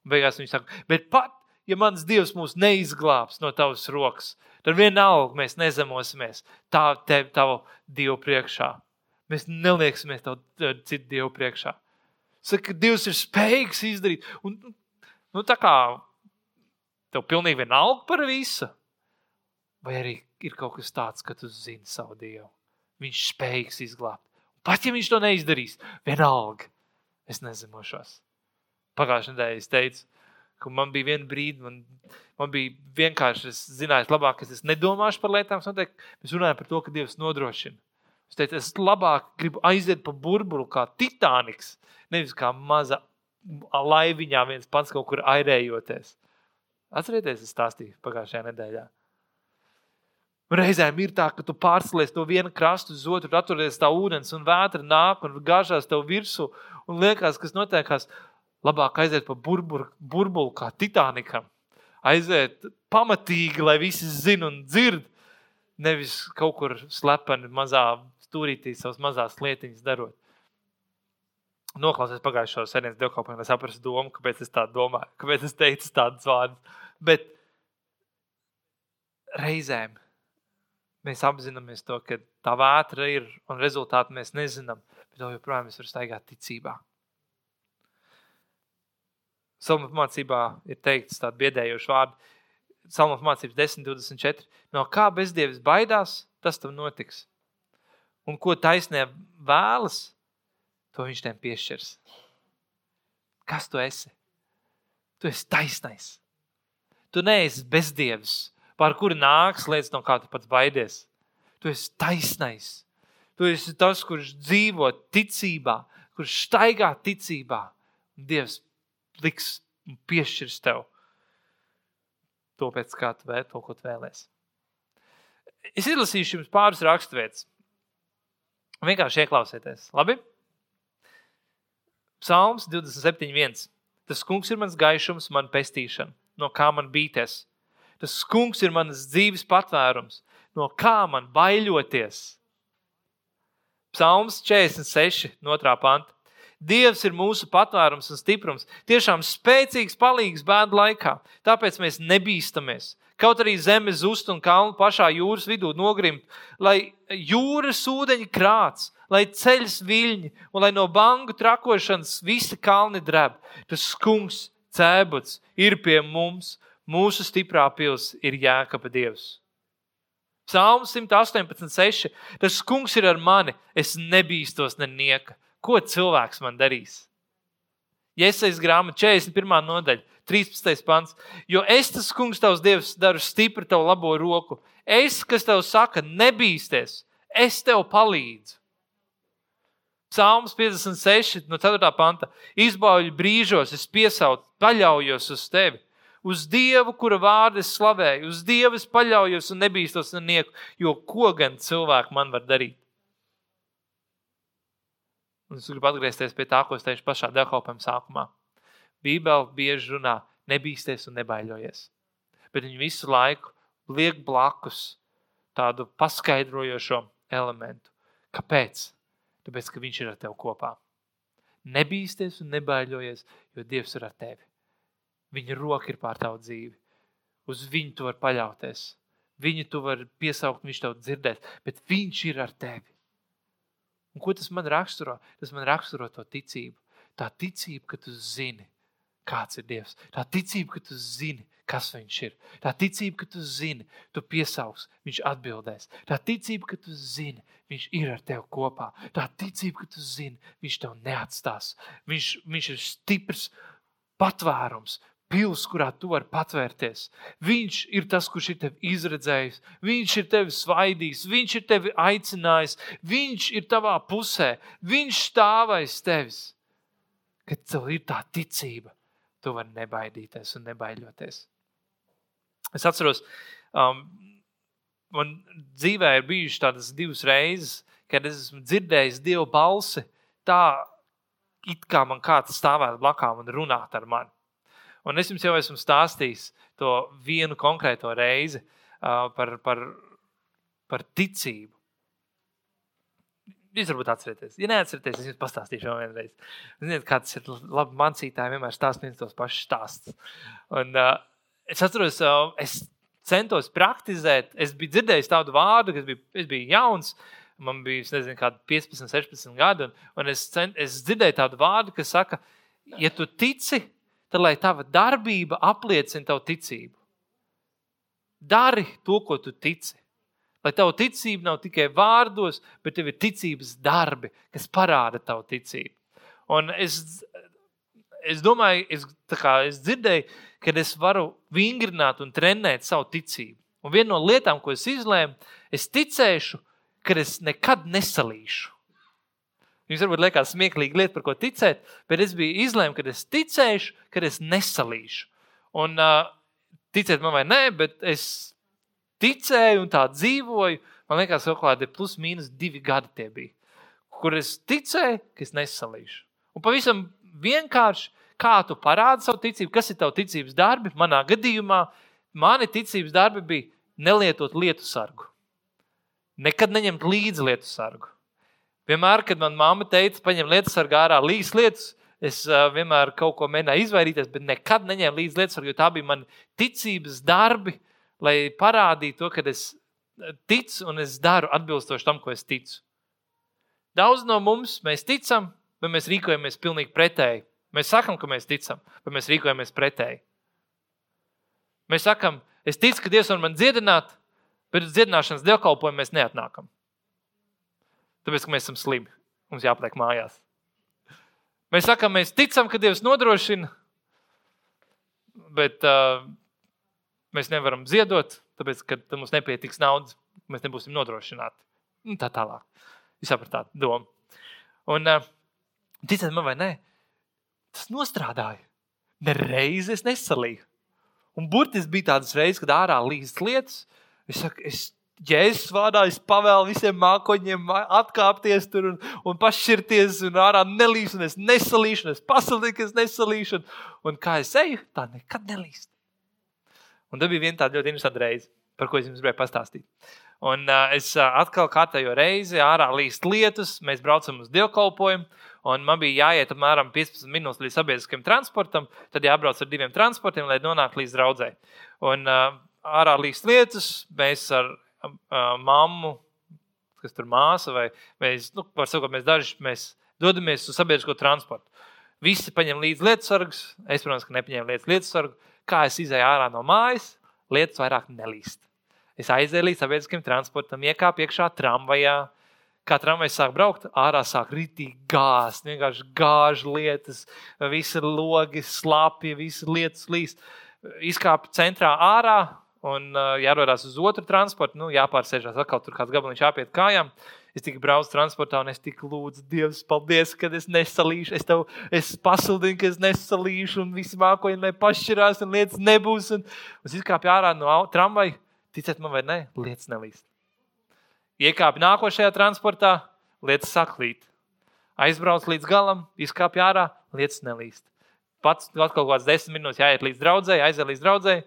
Un beigās viņš saka, bet pat ja mans Dievs mūs neizglābs no tavas rokas, tad vienalga mēs nezemosimies tā, tev, tavu Dievu priekšā. Mēs nelieksimies tavu citu Dievu priekšā. Saka, ka Dievs ir spējīgs izdarīt. Un, nu, tā kā tev pilnīgi vienalga par visu. Vai arī ir kaut kas tāds, ka tu zini savu Dievu. Viņš spējīgs izglābt. Pat ja viņš to neizdarīs, vienalga, es nezemošos. Pagājušajā nedēļā es teicu, ka man bija viena brīdi, man, man bija vienkārši, es zināju, labāk, ka es nedomāšu par lietām, notiek, mēs runājam par to, ka Dievs nodrošina. Es teicu, es labāk gribu aiziet pa burbuli kā Titaniks, nevis kā maza laiviņā viens pats kaut kur airējoties. Atcerieties, es stāstīju pagājušajā nedēļā. Un reizēm ir tā, ka tu pārslies no viena krasta uz otru, atturies tā ūdens un vētra nāk un gāžās tev virsū un liekas, kas notiekās. Labāk aiziet pa burburu, burbulu kā Titanikam. Aiziet pamatīgi, lai visi zina un dzird. Nevis kaut kur slepeni mazā stūrītī savas mazās lietiņas darot. Noklausies pagājušo sēdienas dievkalpojumu, lai saprastu domu, kāpēc es tā domāju, kāpēc es teicu tādus vārdus. Bet reizēm mēs apzināmies to, ka tā vētra ir un rezultātu mēs nezinām, bet joprojām mēs varam staigāt ticībā. Salmu mācībā ir teikts tāds biedējošs vārds. Salmu mācības 10, 24. No kā bezdievis baidās, tas tam notiks. Un ko taisnē vēlas, to viņš tiem piešķirs. Kas tu esi? Tu esi taisnais. Tu neesi bezdievis, pār kuru nāks lietas, no kā tu pats baidies. Tu esi taisnais. Tu esi tas, kurš dzīvo ticībā, kurš staigā ticībā. Dievs liks un piešķirs tev to pēc kā tu vēl, to, ko tu vēlēsi. Es izlasīšu jums pāris raksturvietas. Vienkārši ieklausieties. Labi? Psalms 27.1. Tas kungs ir mans gaišums, man pestīšana, no kā man bīties. Tas kungs ir manas dzīves patvērums, no kā man baiļoties. Psalms 46, no 2. panta. Dievs ir mūsu patvērums un stiprums. Tiešām spēcīgs palīgs bēdu laikā. Tāpēc mēs nebīstamies. Kaut arī zeme zust un kalnu pašā jūras vidū nogrimt, lai jūras ūdeņi krāts, lai ceļš viļņi un lai no bangu trakošanas visi kalni dreb. Tas kungs, cēbuts, ir pie mums, mūsu stiprā pils ir jēkaba Dievs. Psalms 118, 6. Tas kungs ir ar mani, es nebīstos nenieka ko cilvēks man darīs? Iesaistīts grāmatā 41. nodaļa, 13. pants. Jo es, tas kungs, tavs dievs, daru stipri tavu labo roku. Es, kas tev saka, nebīsties, es tev palīdzu. Psalms 56, no 4. panta. Izbauļu brīžos es piesaucu, paļaujos uz tevi. Uz Dievu, kura vārdu es slavēju, uz Dievu es paļaujos un nebīstos nenieku, jo ko gan cilvēki man var darīt? Un es gribu atgriezties pie tā, ko es teicu pašā dievkalpojuma sākumā. Bībele bieži runā, nebīsties un nebaidoties. Bet viņi visu laiku liek blakus tādu paskaidrojošo elementu. Kāpēc? Tāpēc, ka viņš ir ar tevi kopā. Nebīsties un nebaidoties, jo Dievs ir ar tevi. Viņa roka ir pār tavu dzīvi. Uz viņu tu vari paļauties. Viņu tu vari piesaukt, viņš tev dzirdēs, bet viņš ir ar tevi. Un ko tas man raksturo? Tas man raksturo to ticību. Tā ticība, ka tu zini, kāds ir Dievs. Tā ticība, ka tu zini, kas viņš ir. Tā ticība, ka tu zini, tu piesaugs, viņš atbildēs. Tā ticība, ka tu zini, viņš ir ar tevi kopā. Tā ticība, ka tu zini, viņš tev neatstās. Viņš, viņš ir stiprs patvērums, pils, kurā tu vari patvērties. Viņš ir tas, kurš ir tevi izredzējis, viņš ir tevi svaidījis, viņš ir tevi aicinājis, viņš ir tavā pusē, viņš stāv aiz tevis. Kad tev ir tā ticība, tu vari nebaidīties un nebaidoties. Es atceros, um, man dzīvē ir bijušas tādas divas reizes, kad es esmu dzirdējis Dieva balsi tā, it kā man kāds stāvētu blakām un runātu ar mani. Un es jums jau esmu stāstījis to vienu konkrēto reizi uh, par, par, par ticību. Jūs varbūt atcerieties. Ja neatcerieties, es jums pastāstīšu vēl vienreiz. Ziniet, kāds ir labi mācītāji, vienmēr stāsta viens tos pašus stāstus. Un, uh, es atceros, uh, es centos praktizēt. Es biju dzirdējis tādu vārdu, kad biju, es biju jauns. Man bija nezinu, 15, 16 gadi, un, un es, cent, es dzirdēju tādu vārdu, kas saka, ja tu tici, tad lai tava darbība apliecina tavu ticību. Dari to, ko tu tici. Lai tava ticība nav tikai vārdos, bet tev ir ticības darbi, kas parāda tavu ticību. Un es, es domāju, es, kā, es dzirdēju, ka es varu vingrināt un trenēt savu ticību. Un viena no lietām, ko es izlēmu, es ticēšu, ka es nekad nesalīšu. Jums varbūt liekas smieklīgi lieta, par ko ticēt, bet es biju izlēms, ka es ticēšu, ka es nesalīšu. Un uh, ticiet man vai nē, bet es ticēju un tā dzīvoju. Man liekas, ka kaut kādi plus mīnus divi gadi tie bija, kur es ticēju, ka es nesalīšu. Un pavisam vienkārši, kā tu parādi savu ticību, kas ir tavs ticības darbi. Manā gadījumā mani ticības darbi bija nelietot lietu sargu. Nekad neņemt līdzi lietu sargu. Vienmēr, kad manā mamma teica, paņem lietas ar gārā, līs lietas, es vienmēr kaut ko mēģināju izvairīties, bet nekad neņēmu līdzi lietas, jo tā bija mana ticības darbi, lai parādītu to, ka es ticu un es daru atbilstoši tam, ko es ticu. Daudz no mums mēs ticam, bet mēs rīkojamies pilnīgi pretēji. Mēs sakām, ka mēs ticam, bet mēs rīkojamies pretēji. Mēs sakām, es ticu, ka Dievs var man dziedināt, bet uz dziedināšanas dievkalpojumu mēs neatnākam. Tāpēc, ka mēs esam slimi. Mums jāpaliek mājās. Mēs sakām, mēs ticam, ka Dievs nodrošina, bet uh, mēs nevaram ziedot, tāpēc, ka mums nepietiks naudas, mēs nebūsim nodrošināti. Un tā tālāk. Jūs sapratāt domu. Un uh, ticiet man vai nē, tas nostrādāja. Nereiz es nesalīju. Un burtiski bija tādas reizes, kad ārā līdz lietas. Es saku, es Jēzus vārdā es pavēlu visiem mākoņiem atkāpties tur un, un pašķirties, un ārā nelīst, un es nesalīšu, un es pasalīju, ka es nesalīšu. Un, kā es eju, tā nekad nelīst. Un tā bija viena tāda ļoti interesanta reize, par ko es jums gribēju pastāstīt. Un uh, es uh, atkal kārtējo reizi ārā līst lietus, mēs braucam uz dievkalpojumu, un man bija jāiet apmēram 15 minūtes līdz sabiedriskajam transportam, tad jābrauc ar diviem transportiem, lai nonāktu līdz draudzē. Un uh, ārā līst lietus, mēs ar mammu, kas tur māsa, vai mēs, nu, sakot, mēs daži mēs dodamies uz sabiedrisko transportu. Visi paņem līdzi lietu sargus. Es, protams, ka nepaņēmu līdzi lietu sargu. Kā es izēju ārā no mājas, lietas vairāk nelīst. Es aizēju līdz sabiedriskajam transportam, iekāpu iekšā tramvajā. Kā tramvajs sāk braukt, ārā sāk rītīgi gāzt, vienkārši gāž lietas, visi logi, slāpji, visi lietas līst. Izkāpu centrā ārā, un uh, jādodas uz otru transportu, nu, jāpārsēžās atkal tur kāds gabaliņš jāpiet kājām. Es tikai braucu transportā, un es tik lūdzu, Dievs, paldies, ka es nesalīšu. Es tev es pasludinu, ka es nesalīšu, un visi mākoņi pašķirās, un lietas nebūs. Un, un es izkāpu ārā no tramvaja, ticiet man vai nē, lietas nelīst. Iekāpu nākošajā transportā, lietas sāk līt. Aizbraucu līdz galam, izkāpu ārā, lietas nelīst. Pats kaut kāds desmit minūtes jāiet līdz draudzēji, aiziet līdz draudzēji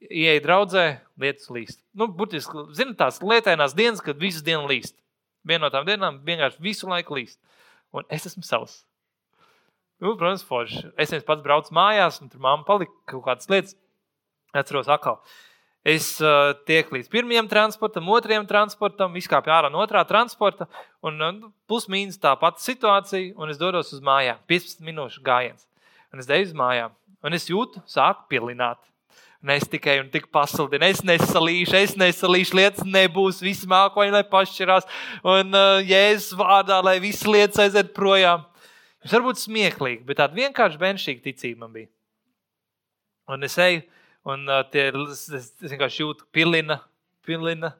ieeja draudzē, lietas līst. Nu, burtiski, zinot, tās lietainās dienas, kad visas dienas līst. Viena no tām dienām vienkārši visu laiku līst. Un es esmu savs. Nu, protams, forši. Es viens pats braucu mājās, un tur māma palika kaut kādas lietas. Atceros atkal. Es uh, tieku līdz pirmajam transportam, otrajam transportam, izkāpu ārā no otrā transporta, un uh, plus mīnus tā pati situācija, un es dodos uz mājām. 15 minūšu gājiens. Un es deju uz mājām, un es jūtu, sāku pilināt. Es tikai un tik pasludinu, es nesalīšu, es nesalīšu, lietas nebūs, visi mākoņi, lai pašķirās, un uh, jēzus vārdā, lai visas lietas aiziet projām. Tas varbūt smieklīgi, bet tāda vienkārši brīnišķīga ticība man bija. Un es eju, un uh, tie, es, es vienkārši jūtu, pilina, pilina.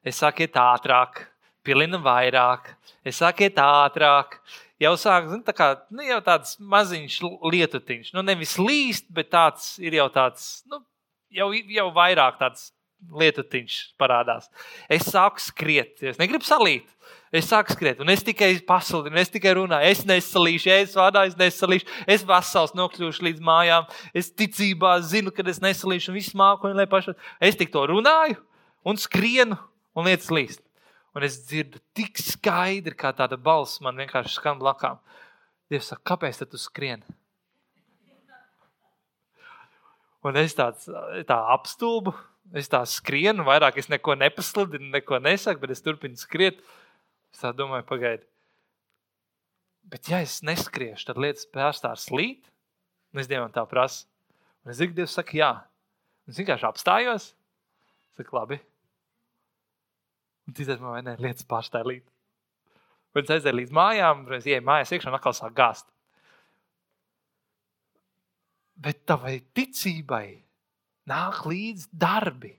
Es saku, iet ātrāk, pilina vairāk, es saku, iet ātrāk jau sāk, zin, tā kā, nu, jau tāds maziņš lietutiņš. Nu, nevis līst, bet tāds ir jau tāds, nu, jau, jau vairāk tāds lietutiņš parādās. Es sāku skriet, es negribu salīt. Es sāku skriet, un es tikai pasludinu, es tikai runāju. Es nesalīšu, es vārdā, es nesalīšu. Es vesels nokļūšu līdz mājām. Es ticībā zinu, ka es nesalīšu, un viss mākoņi, lai paši. Es tik to runāju, un skrienu, un lietas līst. Un es dzirdu tik skaidri, kā tāda balss man vienkārši skan blakām. Dievs saka, kāpēc tu skrieni? Un es tāds tā apstulbu, es tā skrienu, vairāk es neko nepasludinu, neko nesaku, bet es turpinu skriet. Es tā domāju, pagaidi. Bet, ja es neskriešu, tad lietas pārstās slīt. Un es Dievam tā prasu. Un es zinu, Dievs saka, jā. Un es vienkārši apstājos. Saku, labi, Un tas man vai ne lietas pārstāvīt. Un es aizēju līdz mājām, un es ienāku mājās iekšā un atkal sāku gāzt. Bet tavai ticībai nāk līdzi darbi.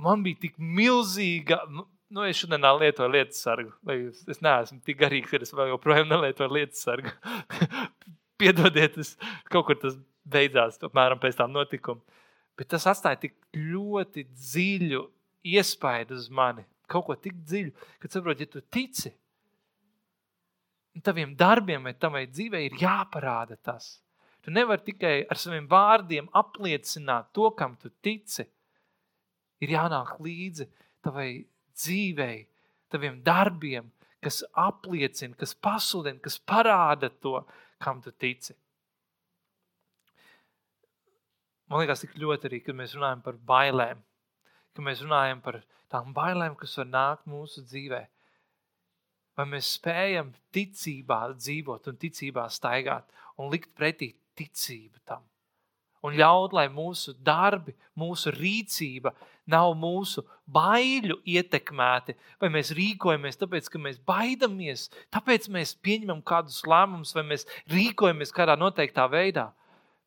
Man bija tik milzīga, nu, nu es šodien lietoju lietu sargu. Es neesmu tik garīgs, ka es vēl joprojām nelietoju lietu sargu. Piedodiet, es, kaut kur tas beidzās apmēram pēc tam notikuma. Bet tas atstāja tik ļoti dziļu iespaidu uz mani, kaut ko tik dziļu, ka saproti, ja tu tici, taviem darbiem vai tavai dzīvei ir jāparāda tas. Tu nevari tikai ar saviem vārdiem apliecināt to, kam tu tici. Ir jānāk līdzi tavai dzīvei, taviem darbiem, kas apliecina, kas pasludina, kas parāda to, kam tu tici. Man liekas, tik ļoti arī, kad mēs runājam par bailēm ka mēs runājam par tām bailēm, kas var nākt mūsu dzīvē. Vai mēs spējam ticībā dzīvot un ticībā staigāt un likt pretī ticību tam. Un ļaut, lai mūsu darbi, mūsu rīcība nav mūsu baiļu ietekmēti, vai mēs rīkojamies tāpēc, ka mēs baidamies, tāpēc mēs pieņemam kādus lēmumus, vai mēs rīkojamies kādā noteiktā veidā.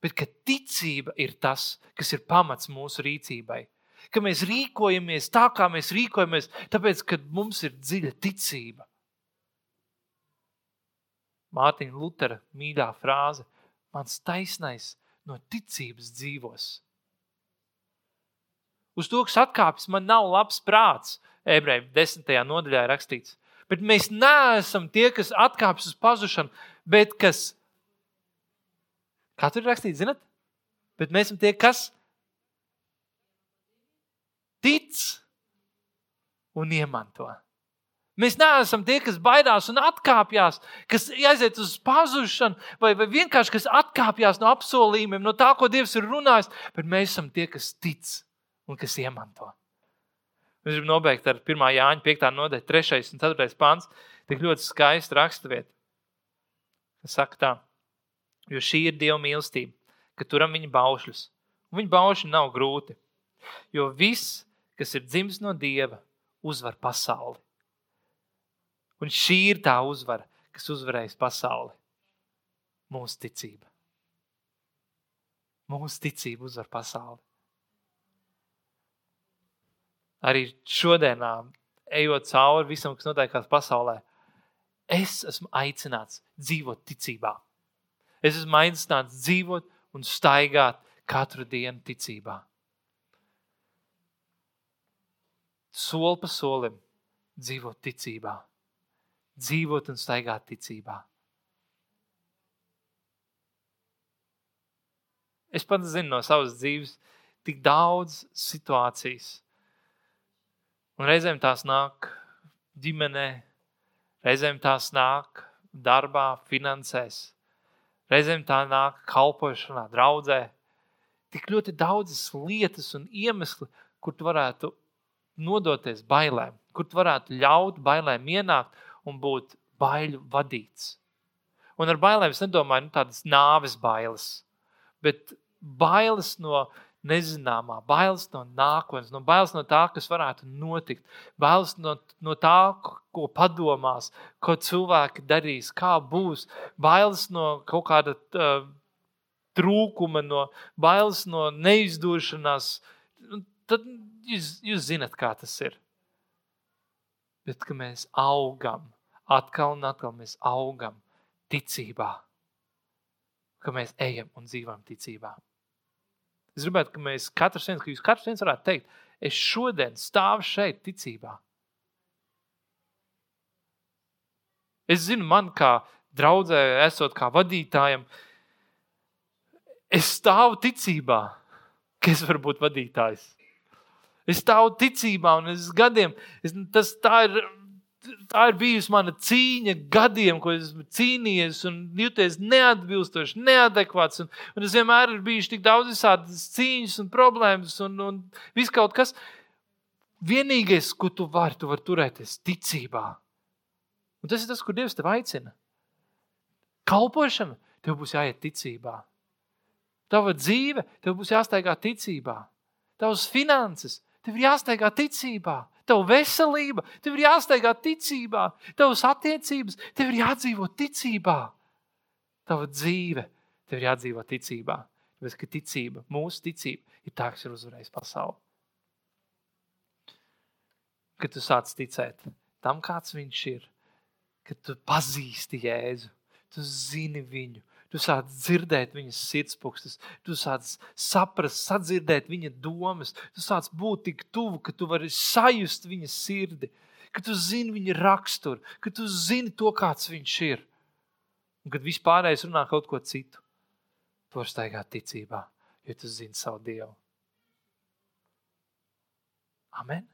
Bet ka ticība ir tas, kas ir pamats mūsu rīcībai ka mēs rīkojamies tā, kā mēs rīkojamies, tāpēc, ka mums ir dziļa ticība. Mārtiņa Lutera mīļā frāze: Mans taisnais no ticības dzīvos. Uz to, kas atkāpjas, man nav labs prāts. Ebreju desmitajā nodaļā ir rakstīts. Bet mēs neesam tie, kas atkāpjas uz pazušanu, bet kas. Kā tur ir rakstīts, zinat? Bet mēs esam tie, kas tic un iemanto. Mēs neesam tie, kas baidās un atkāpjas, kas aiziet uz pazušanu, vai, vai vienkārši kas atkāpjas no apsolījumiem, no tā, ko Dievs ir runājis, bet mēs esam tie, kas tic un kas iemanto. Mēs gribam nobeigt ar 1. Jāņa 5. nodaļu, 3. un 4. pāns. Tik ļoti skaista raksturvieta. Tas saka tā, jo šī ir Dieva mīlestība, ka turam viņa baušļus. Un viņa baušļi nav grūti, jo viss kas ir dzimis no Dieva, uzvar pasauli. Un šī ir tā uzvara, kas uzvarēs pasauli. Mūsu ticība. Mūsu ticība uzvar pasauli. Arī šodienā, ejot cauri visam, kas notiekās pasaulē, es esmu aicināts dzīvot ticībā. Es esmu aicināts dzīvot un staigāt katru dienu ticībā. soli pa solim dzīvot ticībā, dzīvot un staigāt ticībā. Es pats zinu no savas dzīves tik daudz situācijas. Un reizēm tās nāk ģimenē, reizēm tās nāk darbā, finansēs, reizēm tā nāk kalpošanā, draudzē. Tik ļoti daudzas lietas un iemesli, kur tu varētu nodoties bailēm, kur tu varētu ļaut bailēm ienākt un būt baiļu vadīts. Un ar bailēm es nedomāju nu, tādas nāves bailes, bet bailes no nezināmā, bailes no nākotnes, no bailes no tā, kas varētu notikt, bailes no, no tā, ko padomās, ko cilvēki darīs, kā būs, bailes no kaut kāda uh, trūkuma, no bailes no neizdošanās. Tad jūs, jūs zinat, kā tas ir. Bet, mēs augam, atkal un atkal mēs augam ticībā, ka mēs ejam un dzīvojam ticībā. Es gribētu, ka mēs katrs viens, ka jūs katrs viens varētu teikt, es šodien stāvu šeit ticībā. Es zinu, man kā draudzē, esot kā vadītājam, es stāvu ticībā, ka es varu būt vadītājs. Es stāvu ticībā, un es gadiem, es, tas tā ir tā ir bijusi mana cīņa gadiem, ko esmu cīnījies un jūties neatbilstoši, neadekvāts. Un, un es vienmēr ir bijis tik daudz visādas cīņas un problēmas un, un viss kaut kas. Vienīgais, ko tu vari, tu vari turēties ticībā. Un tas ir tas, kur Dievs tev aicina. Kalpošana tev būs jāiet ticībā. Tava dzīve tev būs jāsteigā ticībā. Tavas finanses tev ir jāsteigā ticībā. Tava veselība, tev ir jāsteigā ticībā. Tavas attiecības, tev ir jādzīvo ticībā. Tava dzīve, tev ir jādzīvo ticībā. Tāpēc, ka ticība, mūsu ticība, ir tā, kas ir uzvarējis pasauli. Kad tu sāc ticēt tam, kāds viņš ir, kad tu pazīsti Jēzu, tu zini viņu, Tu sāc dzirdēt viņas sirdspūkstus, tu sāc saprast, sadzirdēt viņa domas, tu sāc būt tik tuvu, ka tu vari sajust viņa sirdi, ka tu zini viņa raksturu, ka tu zini to, kāds viņš ir. Un kad vispārējais runā kaut ko citu, tu vari staigāt ticībā, jo tu zini savu Dievu. Amen.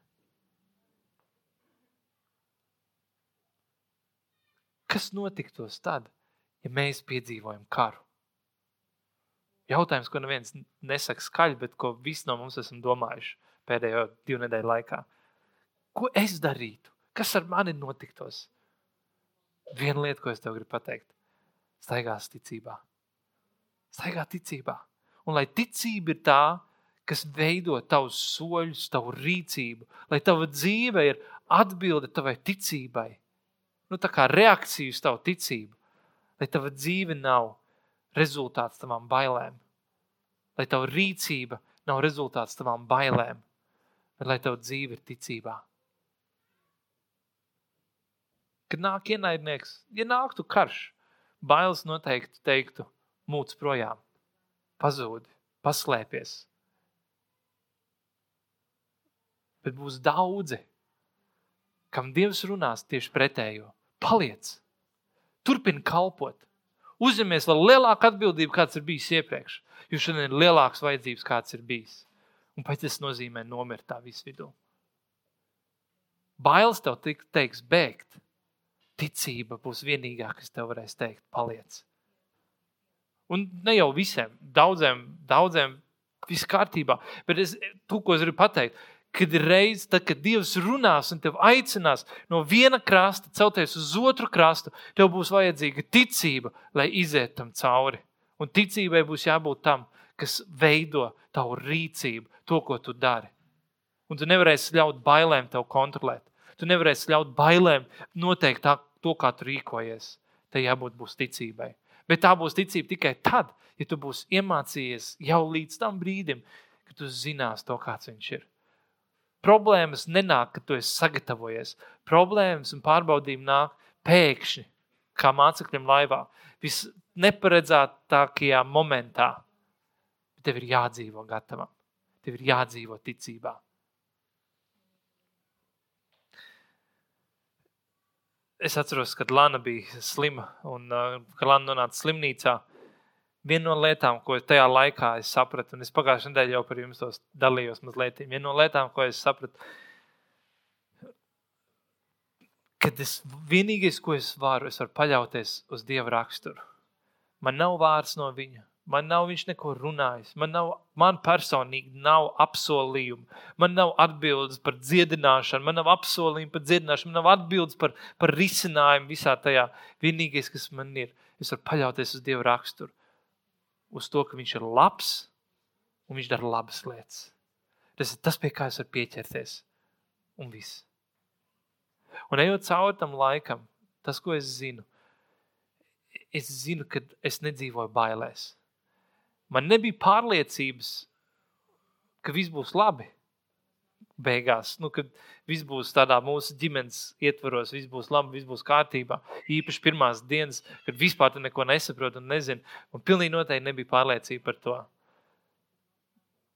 Kas notiktos tad? Ja mēs piedzīvojam karu. Jautājums, ko neviens nesaka skaļi, bet ko visi no mums esam domājuši pēdējo divu nedēļu laikā. Ko es darītu? Kas ar mani notiktos? Viena lieta, ko es tev gribu pateikt, staigās ticībā. Staigā ticībā. Un lai ticība ir tā, kas veido tavus soļus, tavu rīcību, lai tava dzīve ir atbilde tavai ticībai, nu, tā kā reakcija uz tavu ticību lai tava dzīve nav rezultāts tavām bailēm, lai tava rīcība nav rezultāts tavām bailēm, bet lai tava dzīve ir ticībā. Kad nāk ienaidnieks, ja nāktu karš, bailes noteikti teiktu, mūc projām, pazūdi, paslēpies. Bet būs daudzi, kam Dievs runās tieši pretējo. Paliec! Turpini kalpot. Uzņemies vēl lielāku atbildību, kāds ir bijis iepriekš. Jo šodien ir lielāks vajadzības, kāds ir bijis. Un pēc tas nozīmē nomirt tā visu vidū. Bailes tev teiks bēgt. Ticība būs vienīgā, kas tev varēs teikt, paliec. Un ne jau visiem, daudziem, daudziem viss kārtībā. Bet es, to, ko es gribu pateikt, kad ir reize, tad, kad Dievs runās un tevi aicinās no viena krasta celties uz otru krastu, tev būs vajadzīga ticība, lai iziet tam cauri. Un ticībai būs jābūt tam, kas veido tavu rīcību, to, ko tu dari. Un tu nevarēsi ļaut bailēm tev kontrolēt. Tu nevarēsi ļaut bailēm noteikt tā, to, kā tu rīkojies. Tai jābūt būs ticībai. Bet tā būs ticība tikai tad, ja tu būsi iemācījies jau līdz tam brīdim, kad tu zinās to, kāds viņš ir. Problēmas nenāk, kad tu esi sagatavojies. Problēmas un pārbaudījumi nāk pēkšņi, kā mācekļiem laivā. Viss neparedzētākajā momentā. Tev ir jādzīvo gatavam. Tev ir jādzīvo ticībā. Es atceros, kad Lana bija slima un uh, kad Lana nonāca slimnīcā. Viena no lietām, ko tajā laikā es sapratu, un es pagājušajā nedēļā jau par jums tos dalījos mazliet, viena no lietām, ko es sapratu, kad es vienīgais, ko es varu, es varu paļauties uz Dieva raksturu. Man nav vārds no viņa, man nav viņš neko runājis, man, nav, man personīgi nav apsolījumu, man nav atbildes par dziedināšanu, man nav apsolījumu par dziedināšanu, man nav atbildes par, par risinājumu visā tajā. Vienīgais, kas man ir, Es varu paļauties uz Dieva raksturu, uz to, ka Viņš ir labs un Viņš dara labas lietas. Tas ir tas, pie kā es varu pieķerties. Un viss. Un ejot cauri tam laikam, tas, ko es zinu, es zinu, ka es nedzīvoju bailēs. Man nebija pārliecības, ka viss būs labi. Beigās, nu, kad viss būs tādā mūsu ģimenes ietvaros, viss būs labi, viss būs kārtībā. Īpaši pirmās dienas, kad vispār neko nesaprotu un nezinu. Man pilnīgi noteikti nebija pārliecība par to.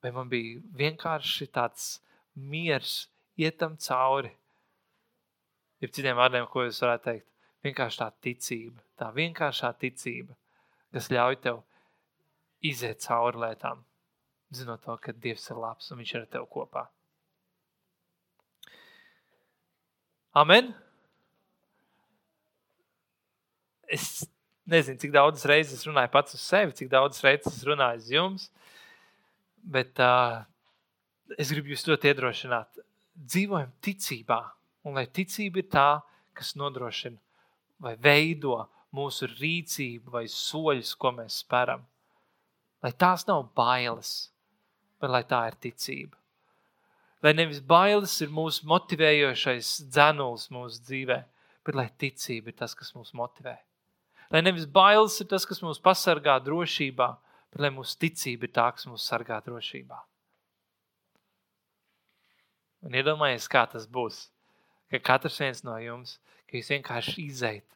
Bet man bija vienkārši tāds miers, ietam cauri. Ir citiem vārdiem, ko es varētu teikt. Vienkārši tā ticība, tā vienkāršā ticība, kas ļauj tev iziet cauri lietām, zinot to, ka Dievs ir labs un Viņš ir ar tevi kopā. Amen. Es nezinu, cik daudzas reizes runāju pats uz sevi, cik daudzas reizes runāju uz jums, bet uh, es gribu jūs ļoti iedrošināt. Dzīvojam ticībā, un lai ticība ir tā, kas nodrošina vai veido mūsu rīcību vai soļus, ko mēs speram. Lai tās nav bailes, bet lai tā ir ticība lai nevis bailes ir mūsu motivējošais dzenuls mūsu dzīvē, bet lai ticība ir tas, kas mūs motivē. Lai nevis bailes ir tas, kas mūs pasargā drošībā, bet lai mūsu ticība ir tā, kas mūs sargā drošībā. Un iedomājies, kā tas būs, ka katrs viens no jums, ka jūs vienkārši izeit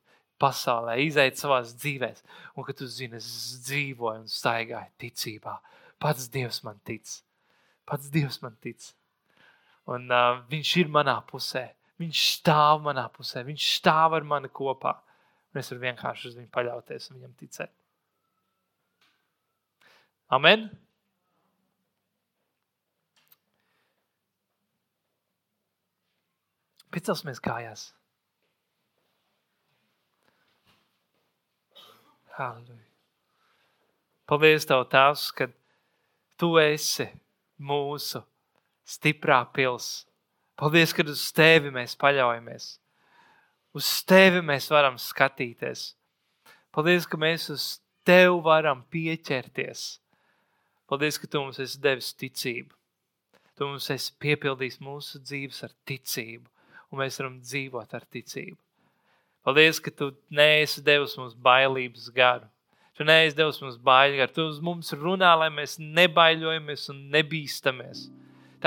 pasaulē, izeit savās dzīvēs, un ka tu zini, es dzīvoju un staigāju ticībā. Pats Dievs man tic. Pats Dievs man tic. Un uh, viņš ir manā pusē. Viņš stāv manā pusē. Viņš stāv ar mani kopā. Un es varu vienkārši uz viņu paļauties un viņam ticēt. Amen. Piecelsimies kājās. Halleluja. Paldies, Tev, Tēvs, ka Tu esi mūsu stiprā pils. Paldies, ka uz tevi mēs paļaujamies. Uz tevi mēs varam skatīties. Paldies, ka mēs uz tevi varam pieķerties. Paldies, ka tu mums esi devis ticību. Tu mums esi piepildījis mūsu dzīves ar ticību, un mēs varam dzīvot ar ticību. Paldies, ka tu neesi devis mums bailības garu. Tu neesi devis mums baiļu garu. Tu uz mums runā, lai mēs nebaiļojamies un nebīstamies.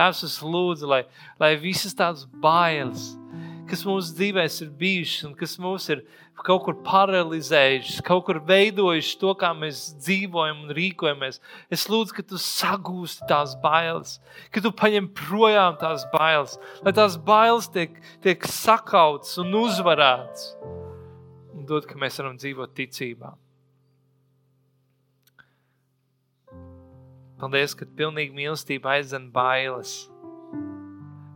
Tēvs, es lūdzu, lai, lai visas tās bailes, kas mūsu dzīvēs ir bijušas un kas mūs ir kaut kur paralizējušas, kaut kur veidojušas to, kā mēs dzīvojam un rīkojamies. Es lūdzu, ka tu sagūsti tās bailes, ka tu paņem projām tās bailes, lai tās bailes tiek, tiek sakautas un uzvarētas. Un dod, ka mēs varam dzīvot ticībā. Paldies, ka pilnīgi mīlestība aizdzen bailes.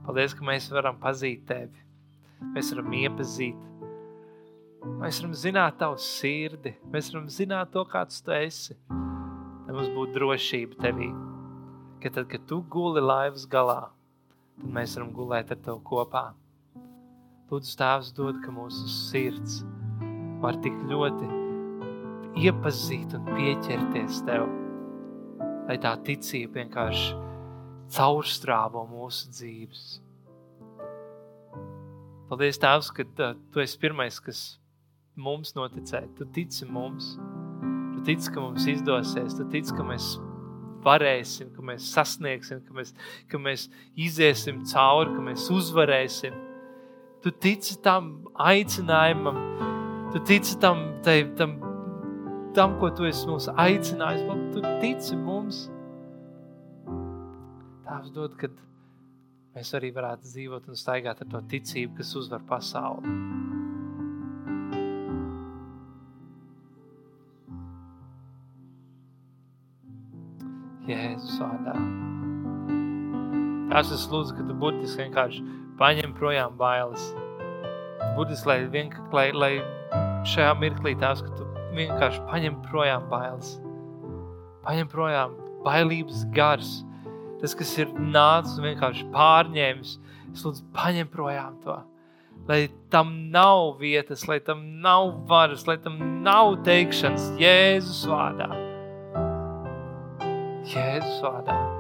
Paldies, ka mēs varam pazīt tevi. Mēs varam iepazīt. Mēs varam zināt tavu sirdi. Mēs varam zināt to, kāds tu esi. Lai mums būtu drošība tevī. Ka tad, kad tu guli laivas galā, tad mēs varam gulēt ar tevi kopā. Lūdzu, Tēvs, dod, ka mūsu sirds var tik ļoti iepazīt un pieķerties Tev lai tā ticība vienkārši caurstrāvo mūsu dzīves. Paldies, Tēvs, ka uh, Tu esi pirmais, kas mums noticēja. Tu tici mums. Tu tici, ka mums izdosies. Tu tici, ka mēs varēsim, ka mēs sasniegsim, ka mēs, ka mēs iziesim cauri, ka mēs uzvarēsim. Tu tici tam aicinājumam, tu tici tam, tai, tam tam, ko Tu esi mūs aicinājis, lai Tu tici mums. Tēvs dod, kad mēs arī varētu dzīvot un staigāt ar to ticību, kas uzvar pasauli. Jēzus vārdā. Tās es lūdzu, ka Tu burtiski vienkārši paņem projām bailes. Burtiski, lai, vienkār, lai, lai šajā mirklī tās, ka vienkārši paņem projām bailes. Paņem projām bailības gars. Tas, kas ir nācis un vienkārši pārņēmis, es lūdzu, paņem projām to. lai tam nav vietas, lai tam nav varas, lai tam nav teikšanas Jēzus vārdā. Jēzus vārdā.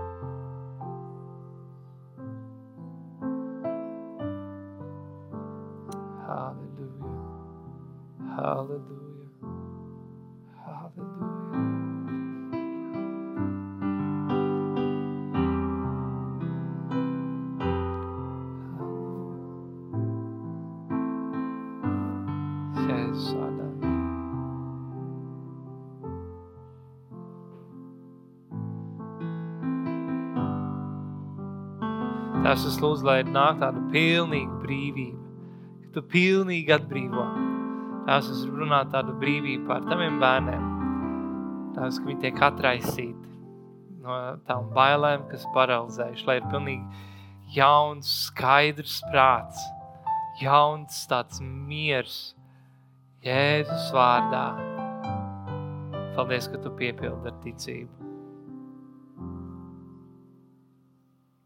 Tās es lūdzu, lai nāk tāda pilnīga brīvība, ka tu pilnīgi atbrīvo. Tās es runātu tādu brīvību pār taviem bērniem. Tās, ka viņi tiek atraisīti no tām bailēm, kas paralizējuši, lai ir pilnīgi jauns, skaidrs prāts, jauns tāds miers Jēzus vārdā. Paldies, ka tu piepildi ar ticību.